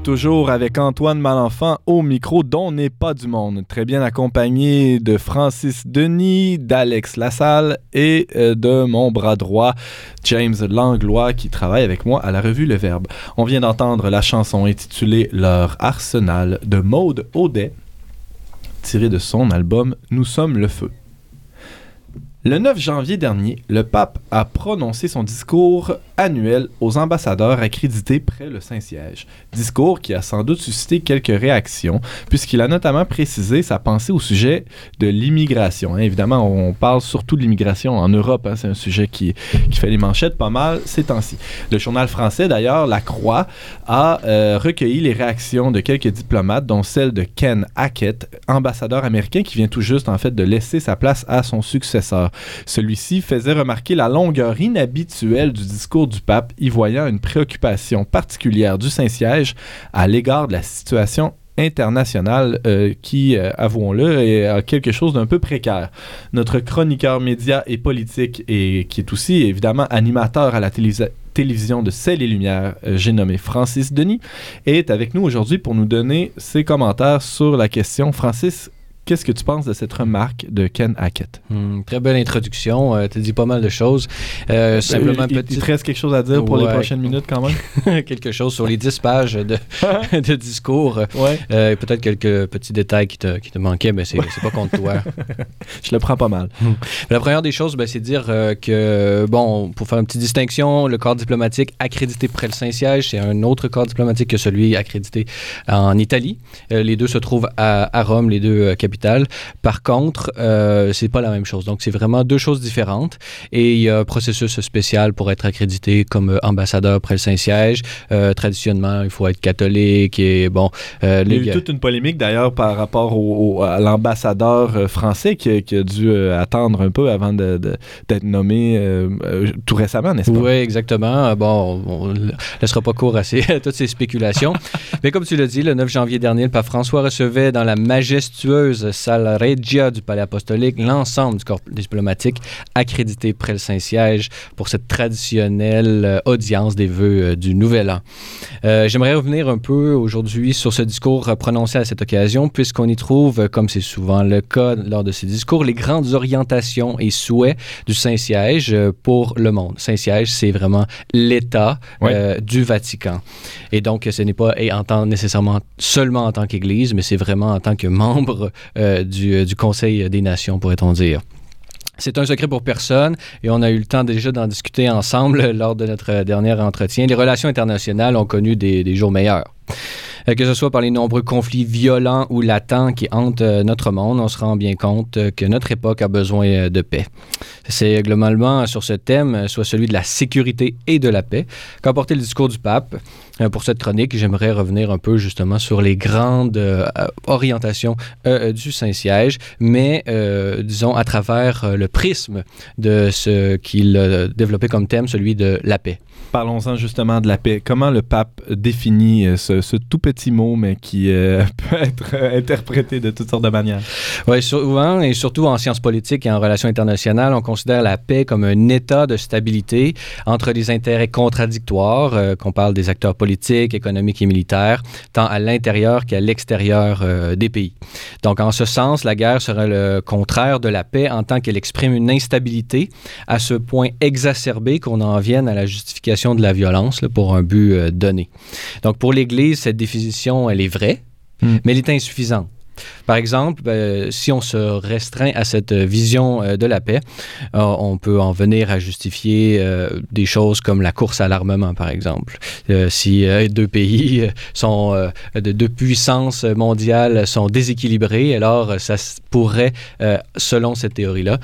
Toujours avec Antoine Malenfant au micro dont n'est pas du monde. Très bien accompagné de Francis Denis, d'Alex Lassalle et euh, de mon bras droit, James Langlois, qui travaille avec moi à la revue Le Verbe. On vient d'entendre la chanson intitulée Leur Arsenal de Maude Audet, tirée de son album Nous sommes le feu. Le 9 janvier dernier, le pape a prononcé son discours annuel aux ambassadeurs accrédités près le Saint-Siège. Discours qui a sans doute suscité quelques réactions, puisqu'il a notamment précisé sa pensée au sujet de l'immigration. Hein, évidemment, on parle surtout de l'immigration en Europe. hein, c'est un sujet qui, fait les manchettes pas mal ces temps-ci. Le journal français, d'ailleurs, La Croix, a euh, recueilli les réactions de quelques diplomates, dont celle de Ken Hackett, ambassadeur américain qui vient tout juste en fait de laisser sa place à son successeur. Celui-ci faisait remarquer la longueur inhabituelle du discours du pape, y voyant une préoccupation particulière du Saint-Siège à l'égard de la situation internationale euh, qui, euh, avouons-le, est quelque chose d'un peu précaire. Notre chroniqueur média et politique et qui est aussi évidemment animateur à la télévision télévision de Celles et Lumières, euh, j'ai nommé Francis Denis, est avec nous aujourd'hui pour nous donner ses commentaires sur la question. Francis, qu'est-ce que tu penses de cette remarque de Ken Hackett? Hmm, très belle introduction. tu dis pas mal de choses. Euh, simplement, il, te reste quelque chose à dire pour les prochaines minutes quand même? quelque chose sur les 10 pages de, de discours. ouais, Euh, peut-être quelques petits détails qui te, qui te manquaient, mais c'est pas contre toi. je le prends pas mal. La première des choses, ben, c'est de dire euh, que, bon, pour faire une petite distinction, le corps diplomatique accrédité près le Saint-Siège, c'est un autre corps diplomatique que celui accrédité en Italie. Euh, les deux se trouvent à, à Rome, les deux euh, Par contre, euh, c'est pas la même chose. Donc, c'est vraiment deux choses différentes. Et il y a un processus spécial pour être accrédité comme ambassadeur près le Saint-Siège. Euh, traditionnellement, il faut être catholique et, bon... euh, Il y a les- eu toute une polémique d'ailleurs par rapport au, au- à l'ambassadeur euh, français qui, a- qui a dû attendre un peu avant de- de- d'être nommé tout récemment, n'est-ce pas? Oui, exactement. Bon, on ne laissera pas court à, ces- à toutes ces spéculations. Mais comme tu l'as dit, le 9 janvier dernier, le pape François recevait dans la majestueuse salle Regia du Palais apostolique l'ensemble du corps diplomatique accrédité près le Saint-Siège pour cette traditionnelle euh, audience des vœux euh, du Nouvel An. Euh, J'aimerais revenir un peu aujourd'hui sur ce discours prononcé à cette occasion, puisqu'on y trouve, comme c'est souvent le cas lors de ces discours, les grandes orientations et souhaits du Saint-Siège pour le monde. Saint-Siège, c'est vraiment l'État euh, du Vatican. Et donc, ce n'est pas et en tant, nécessairement seulement en tant qu'Église, mais c'est vraiment en tant que membre du, du Conseil des Nations, pourrait-on dire. C'est un secret pour personne et on a eu le temps déjà d'en discuter ensemble lors de notre dernier entretien. Les relations internationales ont connu des, jours meilleurs. Euh, Que ce soit par les nombreux conflits violents ou latents qui hantent euh, notre monde, on se rend bien compte euh, que notre époque a besoin euh, de paix. C'est globalement sur ce thème, euh, soit celui de la sécurité et de la paix, qu'a porté le discours du pape. Euh, Pour cette chronique, j'aimerais revenir un peu justement sur les grandes euh, orientations euh, du Saint-Siège, mais euh, disons à travers le prisme de ce qu'il a développé comme thème, celui de la paix. Parlons-en justement de la paix. Comment le pape définit ce, ce tout petit mot, mais qui peut être interprété de toutes sortes de manières? Oui, souvent, et surtout en sciences politiques et en relations internationales, on considère la paix comme un état de stabilité entre des intérêts contradictoires, qu'on parle des acteurs politiques, économiques et militaires, tant à l'intérieur qu'à l'extérieur euh, des pays. Donc, en ce sens, la guerre serait le contraire de la paix en tant qu'elle exprime une instabilité à ce point exacerbé qu'on en vienne à la justification de la violence là, pour un but euh, donné. Donc, pour l'Église, cette définition, elle est vraie, Mm. mais elle est insuffisante. Par exemple, euh, si on se restreint à cette euh, vision euh, de la paix, euh, on peut en venir à justifier des choses comme la course à l'armement, par exemple. Si deux pays sont de deux puissances mondiales sont déséquilibrées, alors ça pourrait, selon cette théorie-là,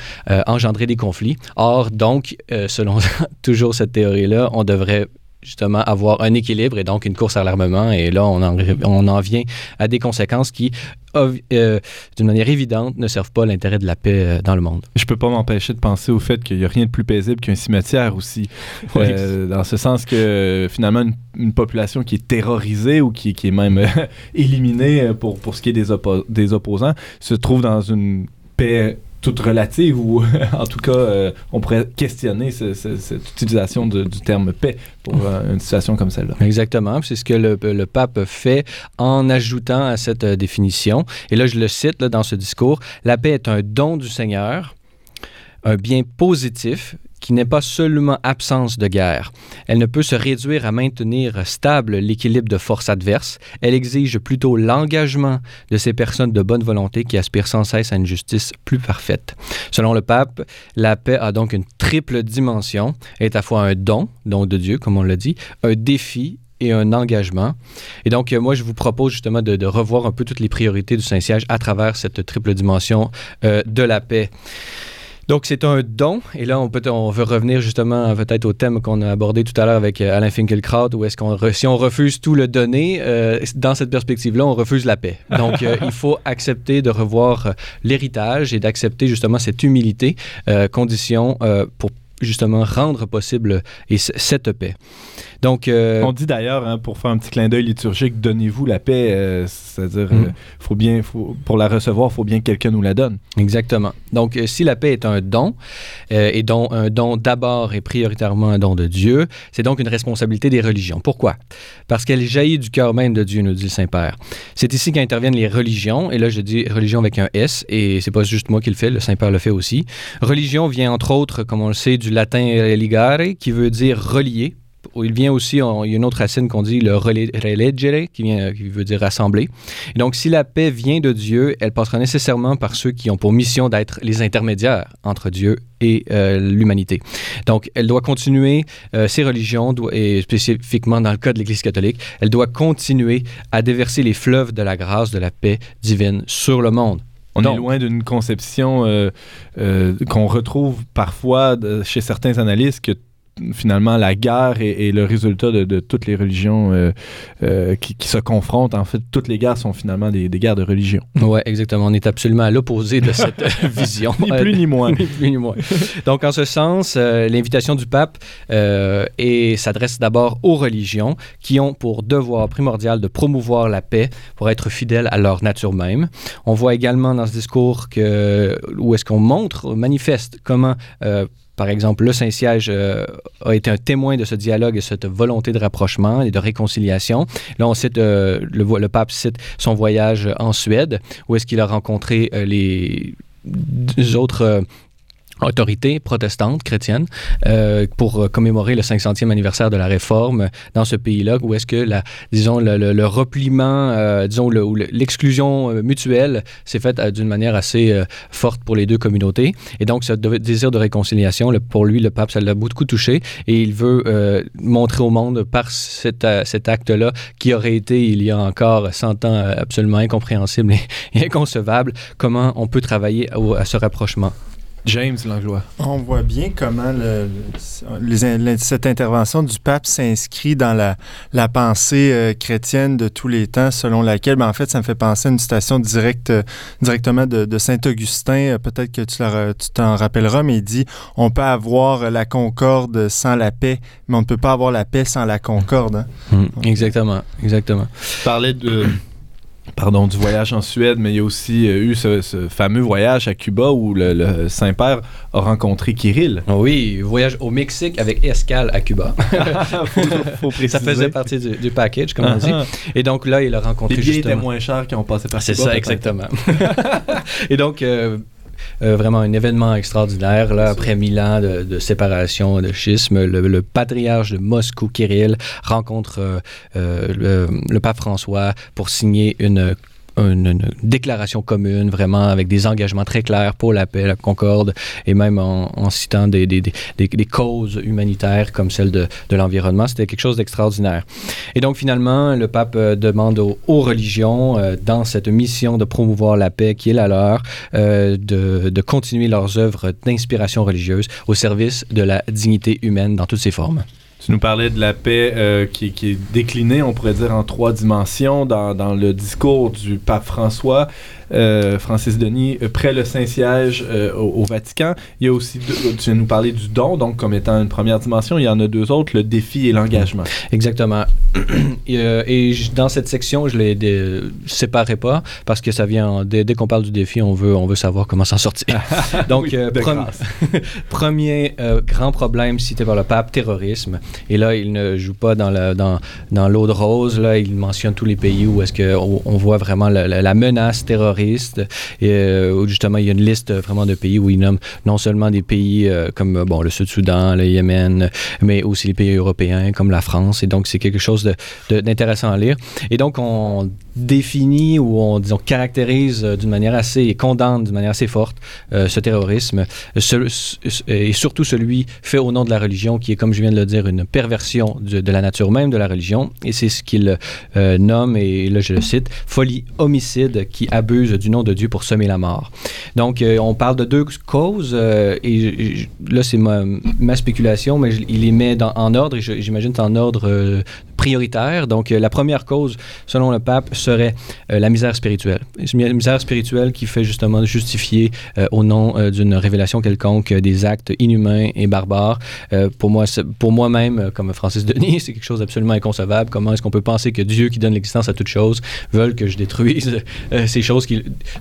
engendrer des conflits. Or, donc, selon toujours cette théorie-là, on devrait justement avoir un équilibre et donc une course à l'armement. Et là, on en, on en vient à des conséquences qui, euh, d'une manière évidente, ne servent pas l'intérêt de la paix euh, dans le monde. Je peux pas m'empêcher de penser au fait qu'il n'y a rien de plus paisible qu'un cimetière aussi. Oui. Euh, dans ce sens que finalement, une, une population qui est terrorisée ou qui, qui est même éliminée pour, pour ce qui est des, oppo- des opposants se trouve dans une paix toute relative ou en tout cas, euh, on pourrait questionner ce- ce- cette utilisation du terme paix pour euh, une situation comme celle-là. Exactement. C'est ce que le, pape fait en ajoutant à cette euh, définition. Et là, je le cite dans ce discours. La paix est un don du Seigneur, un bien positif qui n'est pas seulement absence de guerre. Elle ne peut se réduire à maintenir stable l'équilibre de forces adverses. Elle exige plutôt l'engagement de ces personnes de bonne volonté qui aspirent sans cesse à une justice plus parfaite. Selon le pape, la paix a donc une triple dimension, est à la fois un don, don de Dieu, comme on l'a dit, un défi et un engagement. Et donc, euh, moi, je vous propose justement de, de revoir un peu toutes les priorités du Saint-Siège à travers cette triple dimension euh, de la paix. Donc, c'est un don. Et là, on, peut, on veut revenir justement peut-être au thème qu'on a abordé tout à l'heure avec euh, Alain Finkielkraut, où est-ce qu'on, si on refuse tout le donner, euh, dans cette perspective-là, on refuse la paix. Donc, euh, il faut accepter de revoir l'héritage et d'accepter justement cette humilité, euh, condition pour justement rendre possible et cette paix. Donc, euh, On dit d'ailleurs, hein, pour faire un petit clin d'œil liturgique, donnez-vous la paix, euh, c'est-à-dire, Mm. euh, faut bien, faut, pour la recevoir, il faut bien que quelqu'un nous la donne. Exactement. Donc, si la paix est un don, et don, un don d'abord et prioritairement un don de Dieu, c'est donc une responsabilité des religions. Pourquoi? Parce qu'elle jaillit du cœur même de Dieu, nous dit le Saint-Père. C'est ici qu'interviennent les religions, et là je dis religion avec un S, et c'est pas juste moi qui le fais, le Saint-Père le fait aussi. Religion vient entre autres, comme on le sait, du latin religare, qui veut dire relier. Il vient aussi, on- il y a une autre racine qu'on dit le rele- relegere, qui, vient, qui veut dire rassembler. Et donc, si la paix vient de Dieu, elle passera nécessairement par ceux qui ont pour mission d'être les intermédiaires entre Dieu et euh, l'humanité. Donc, elle doit continuer, euh, ces religions, et spécifiquement dans le cas de l'Église catholique, elle doit continuer à déverser les fleuves de la grâce, de la paix divine sur le monde. On Donc- est loin d'une conception euh, euh, qu'on retrouve parfois de- chez certains analystes que finalement la guerre est, est le résultat de, de toutes les religions euh, euh, qui, qui se confrontent. En fait, toutes les guerres sont finalement des, des guerres de religion. Oui, exactement. On est absolument à l'opposé de cette vision. Ni plus ni moins. Ni plus ni moins. Donc, en ce sens, euh, l'invitation du pape s'adresse d'abord aux religions qui ont pour devoir primordial de promouvoir la paix pour être fidèles à leur nature même. On voit également dans ce discours que, où est-ce qu'on montre, manifeste comment par exemple, le Saint-Siège euh, a été un témoin de ce dialogue et cette volonté de rapprochement et de réconciliation. Là, on cite, euh, le, pape cite son voyage en Suède, où est-ce qu'il a rencontré euh, les autres autorités protestantes, chrétiennes, euh, pour euh, commémorer le 500e anniversaire de la Réforme dans ce pays-là, où est-ce que, la, disons, le, repliement, euh, disons, le- l'exclusion mutuelle s'est faite d'une manière assez forte pour les deux communautés. Et donc, ce désir de réconciliation, pour lui, le pape, ça l'a beaucoup touché et il veut montrer au monde par cet, acte-là qui aurait été, il y a encore 100 ans, absolument incompréhensible et, inconcevable, comment on peut travailler à ce rapprochement. James Langlois. On voit bien comment le- le- les in- la- cette intervention du pape s'inscrit dans la, la pensée euh, chrétienne de tous les temps, selon laquelle, ben, en fait, ça me fait penser à une citation directe, euh, directement de, de Saint-Augustin. Euh, Peut-être que tu t'en rappelleras, mais il dit on peut avoir la concorde sans la paix, mais on ne peut pas avoir la paix sans la concorde. hein. Mm, Exactement, exactement. Tu parlais de, pardon, du voyage en Suède, mais il y a aussi euh, eu ce, ce fameux voyage à Cuba où le, le Saint-Père a rencontré Kirill. Oui, voyage au Mexique avec escale à Cuba. faut, faut préciser. ça faisait partie du, du package, comme on dit. Ah, Et donc là, il a rencontré Les billets étaient moins chers quand on passait par C'est Cuba, ça, peut-être. exactement. Et donc, euh, euh, vraiment un événement extraordinaire, là, après mille ans de, de séparation, de schisme. Le, le patriarche de Moscou, Kirill, rencontre euh, euh, le, le pape François pour signer une une, déclaration commune, vraiment avec des engagements très clairs pour la paix, la concorde, et même en, citant des, des, causes humanitaires comme celle de, de l'environnement. C'était quelque chose d'extraordinaire. Et donc, finalement, le pape euh, demande aux, aux religions, euh, dans cette mission de promouvoir la paix qui est la leur, euh, de, de continuer leurs œuvres d'inspiration religieuse au service de la dignité humaine dans toutes ses formes. Tu nous parlais de la paix euh, qui, qui est déclinée, on pourrait dire, en trois dimensions dans, dans le discours du pape François. Euh, Francis Denis, euh, près le Saint-Siège euh, au, au Vatican. Il y a aussi, deux- tu viens nous parler du don, donc comme étant une première dimension. Il y en a deux autres, le défi et l'engagement. Exactement. et dans cette section, je les dé- séparais pas parce que ça vient en- dès, dès qu'on parle du défi, on veut on veut savoir comment s'en sortir. Donc Oui, euh, de prom- grâce. premier euh, grand problème cité par le pape, terrorisme. Et là, il ne joue pas dans la- dans dans l'eau de rose. Là, il mentionne tous les pays où est-ce que on, on voit vraiment la, la- la menace terroriste. Et euh, justement, il y a une liste euh, vraiment de pays où il nomme non seulement des pays euh, comme euh, bon le Sud-Soudan, le Yémen, mais aussi les pays européens comme la France. Et donc, c'est quelque chose d'intéressant à lire. Et donc, on définit ou on, disons, caractérise d'une manière assez, condamne d'une manière assez forte ce terrorisme, et surtout celui fait au nom de la religion, qui est, comme je viens de le dire, une perversion de, de la nature même de la religion. Et c'est ce qu'il euh, nomme, et là je le cite, folie homicide qui abuse du nom de Dieu pour semer la mort. Donc, euh, on parle de deux causes, euh, et là c'est ma, spéculation, mais il les met en ordre, et j'imagine c'est en ordre euh, prioritaire. Donc, euh, la première cause, selon le pape, serait euh, la misère spirituelle. Une misère spirituelle qui fait justement justifier euh, au nom d'une révélation quelconque des actes inhumains et barbares. Pour moi, pour moi-même, comme Francis Denis, c'est quelque chose d'absolument inconcevable. Comment est-ce qu'on peut penser que Dieu, qui donne l'existence à toutes choses, veulent que je détruise ces choses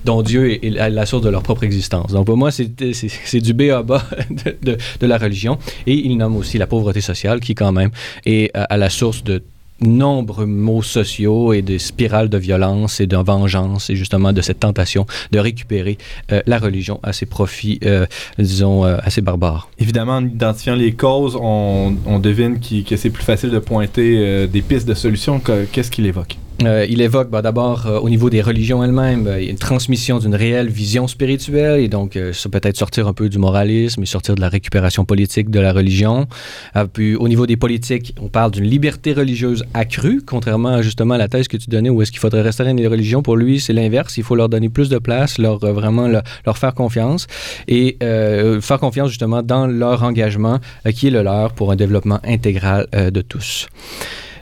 dont Dieu est, la, source de leur propre existence? Donc pour moi, c'est du B à bas de la religion. Et il nomme aussi la pauvreté sociale qui, quand même, est à, à la source de nombreux maux sociaux et des spirales de violence et de vengeance et justement de cette tentation de récupérer euh, la religion à ses profits, euh, disons, euh, assez barbares. Évidemment, en identifiant les causes, on, devine que c'est plus facile de pointer des pistes de solutions. Que- Qu'est-ce qu'il évoque? Euh, il évoque bah, d'abord euh, au niveau des religions elles-mêmes, euh, une transmission d'une réelle vision spirituelle et donc euh, ça peut être sortir un peu du moralisme et sortir de la récupération politique de la religion. Euh, puis au niveau des politiques, on parle d'une liberté religieuse accrue, contrairement à, justement à la thèse que tu donnais où est-ce qu'il faudrait restreindre les religions. Pour lui, c'est l'inverse. Il faut leur donner plus de place, leur vraiment le- leur faire confiance et faire confiance justement dans leur engagement qui est le leur pour un développement intégral de tous.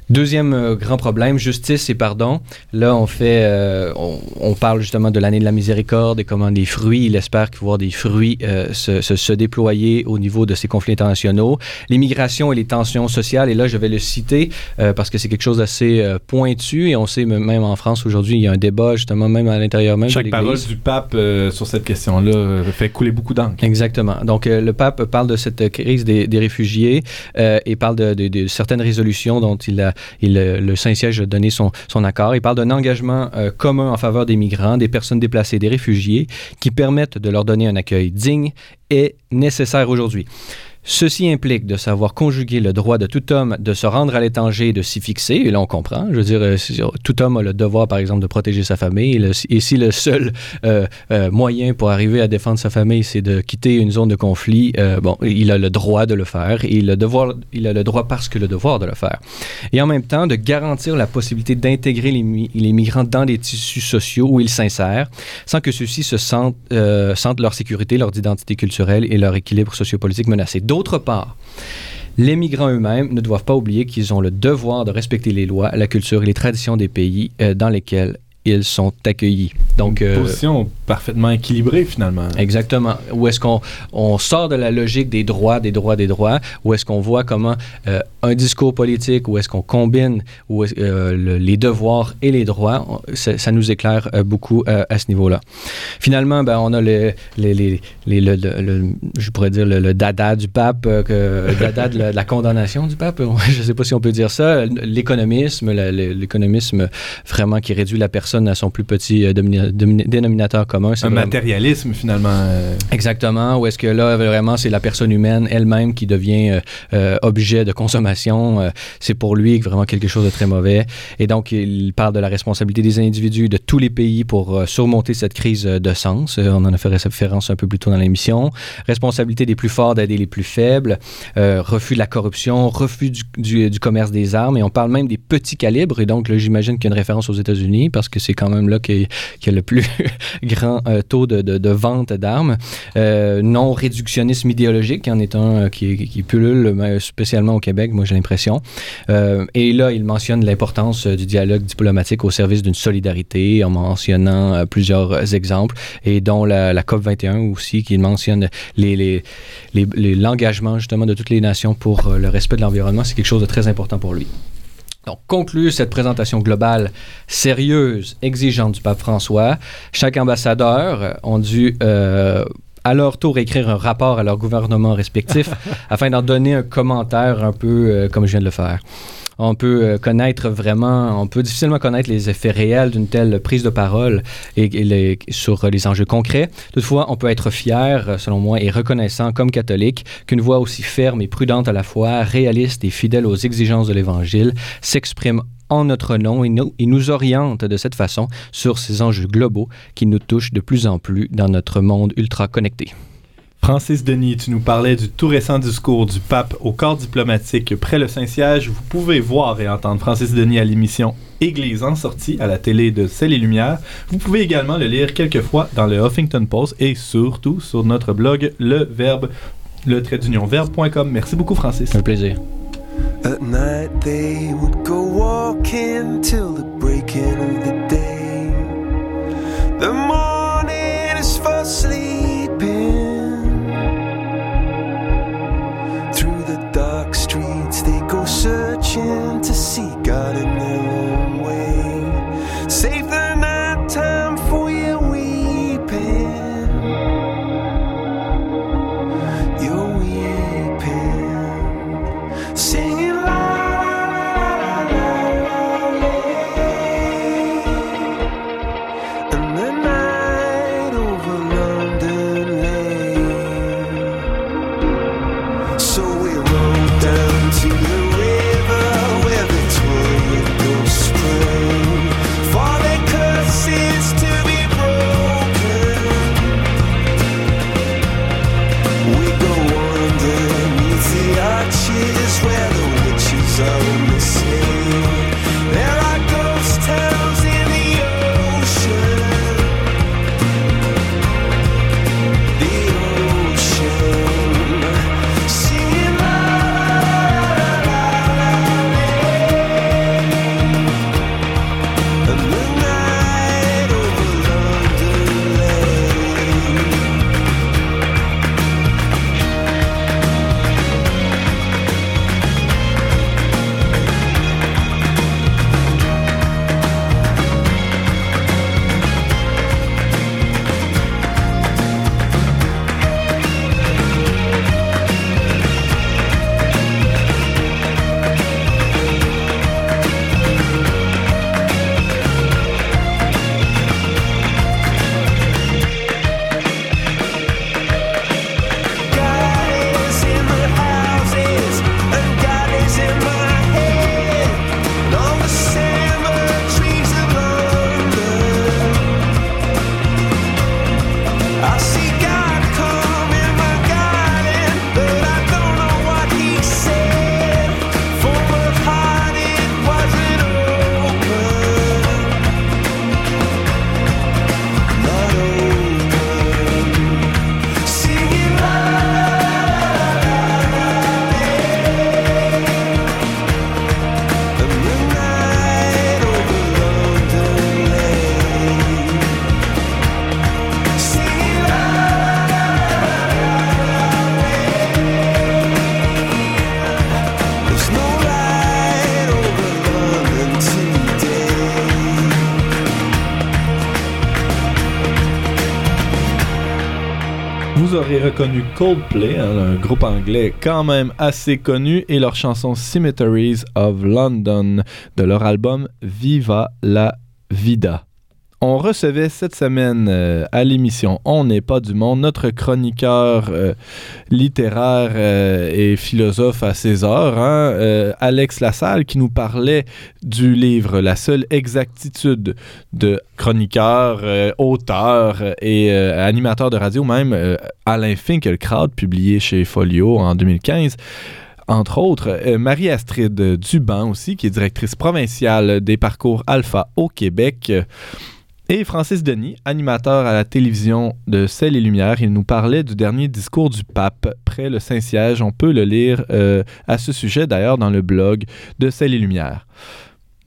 Deuxième euh, grand problème, justice et pardon. Là, on fait, euh, on, on parle justement de l'année de la miséricorde et comment des fruits, il espère voir des fruits euh, se, se- se déployer au niveau de ces conflits internationaux. L'immigration et les tensions sociales, et là, je vais le citer euh, parce que c'est quelque chose d'assez pointu et on sait même en France aujourd'hui, il y a un débat justement même à l'intérieur même de Chaque parole du pape sur cette question-là fait couler beaucoup d'encre. Exactement. Donc, le pape parle de cette crise des, des réfugiés et parle de, de- de certaines résolutions dont il a, euh, le Saint-Siège a donné son, son accord. Il parle d'un engagement euh, commun en faveur des migrants, des personnes déplacées, des réfugiés, qui permettent de leur donner un accueil digne et nécessaire aujourd'hui. Ceci implique de savoir conjuguer le droit de tout homme de se rendre à l'étranger et de s'y fixer. Et là, on comprend. Je veux dire, euh, si- tout homme a le devoir, par exemple, de protéger sa famille. Et, si le seul euh, euh, moyen pour arriver à défendre sa famille, c'est de quitter une zone de conflit, euh, bon, il a le droit de le faire. Et le devoir, il a le droit parce que le devoir de le faire. Et en même temps, de garantir la possibilité d'intégrer les, mi- les migrants dans des tissus sociaux où ils s'insèrent, sans que ceux-ci se sentent, euh, sentent leur sécurité, leur identité culturelle et leur équilibre sociopolitique menacés. D'autre part, les migrants eux-mêmes ne doivent pas oublier qu'ils ont le devoir de respecter les lois, la culture et les traditions des pays euh, dans lesquels ils sont accueillis. Donc, Une euh, position parfaitement équilibrée, finalement. Exactement. Où est-ce qu'on on sort de la logique des droits, des droits, des droits, où est-ce qu'on voit comment euh, un discours politique, où est-ce qu'on combine où euh, le- les devoirs et les droits, on- ça, nous éclaire beaucoup à ce niveau-là. Finalement, ben, on a le, les, les- les- le, le- le- je pourrais dire le, dada du pape, que, le dada de la, de la condamnation du pape, je ne sais pas si on peut dire ça, l'économisme, l'économisme vraiment qui réduit la personne à son plus petit euh, dénominateur commun. Un vraiment- matérialisme, finalement. euh, Exactement. Ou est-ce que là, vraiment, c'est la personne humaine elle-même qui devient euh, objet de consommation. c'est pour lui vraiment quelque chose de très mauvais. Et donc, il parle de la responsabilité des individus de tous les pays pour surmonter cette crise de sens. On en a fait référence un peu plus tôt dans l'émission. Responsabilité des plus forts d'aider les plus faibles. Refus de la corruption. Refus du, du- du commerce des armes. Et on parle même des petits calibres. Et donc, là, j'imagine qu'il y a une référence aux États-Unis parce que c'est quand même là qu'il y a le plus grand euh, taux de, de- de vente d'armes. Euh, non réductionnisme idéologique, qui en est un euh, qui, qui pullule, mais spécialement au Québec, moi j'ai l'impression. Et là, il mentionne l'importance du dialogue diplomatique au service d'une solidarité, en mentionnant plusieurs exemples, et dont la, la COP21 aussi, qui mentionne l'engagement justement de toutes les nations pour le respect de l'environnement. C'est quelque chose de très important pour lui. Donc, conclut cette présentation globale sérieuse, exigeante du pape François. Chaque ambassadeur ont dû euh, à leur tour écrire un rapport à leur gouvernement respectif afin d'en donner un commentaire un peu euh, comme je viens de le faire. On peut euh, connaître vraiment, on peut difficilement connaître les effets réels d'une telle prise de parole et, sur les enjeux concrets. Toutefois, on peut être fier, euh, selon moi, et reconnaissant comme catholique qu'une voix aussi ferme et prudente à la fois, réaliste et fidèle aux exigences de l'Évangile, s'exprime en notre nom et nous oriente de cette façon sur ces enjeux globaux qui nous touchent de plus en plus dans notre monde ultra connecté. Francis Denis, tu nous parlais du tout récent discours du pape au corps diplomatique près le Saint-Siège. Vous pouvez voir et entendre Francis Denis à l'émission Église en sortie à la télé de Celle et Lumière. Vous pouvez également le lire quelques fois dans le Huffington Post et surtout sur notre blog Le Verbe, le trait d'union verbe.com. Merci beaucoup Francis. Un plaisir. At night they would go walking till the breaking of the day. The searching to see God in their Aurez reconnu Coldplay, hein, un groupe anglais quand même assez connu, et leur chanson Cemeteries of London de leur album Viva la Vida. On recevait cette semaine euh, à l'émission On n'est pas du monde notre chroniqueur euh, littéraire euh, et philosophe à ses heures, hein, Alex Lassalle, qui nous parlait du livre La seule exactitude de chroniqueur, auteur et animateur de radio même, Alain Finkielkraut, publié chez Folio en 2015. entre autres, Marie-Astrid Duban aussi, qui est directrice provinciale des parcours Alpha au Québec. Et Francis Denis, animateur à la télévision de Celles et Lumières, il nous parlait du dernier discours du pape près le Saint-Siège. On peut le lire euh, à ce sujet d'ailleurs dans le blog de Celles et Lumières.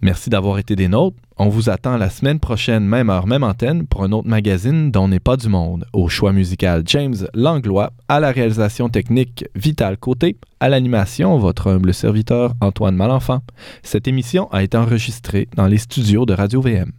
Merci d'avoir été des nôtres. On vous attend la semaine prochaine, même heure, même antenne, pour un autre magazine dont n'est pas du monde. Au choix musical, James Langlois, à la réalisation technique, Vital Côté, à l'animation, votre humble serviteur Antoine Malenfant. Cette émission a été enregistrée dans les studios de Radio VM.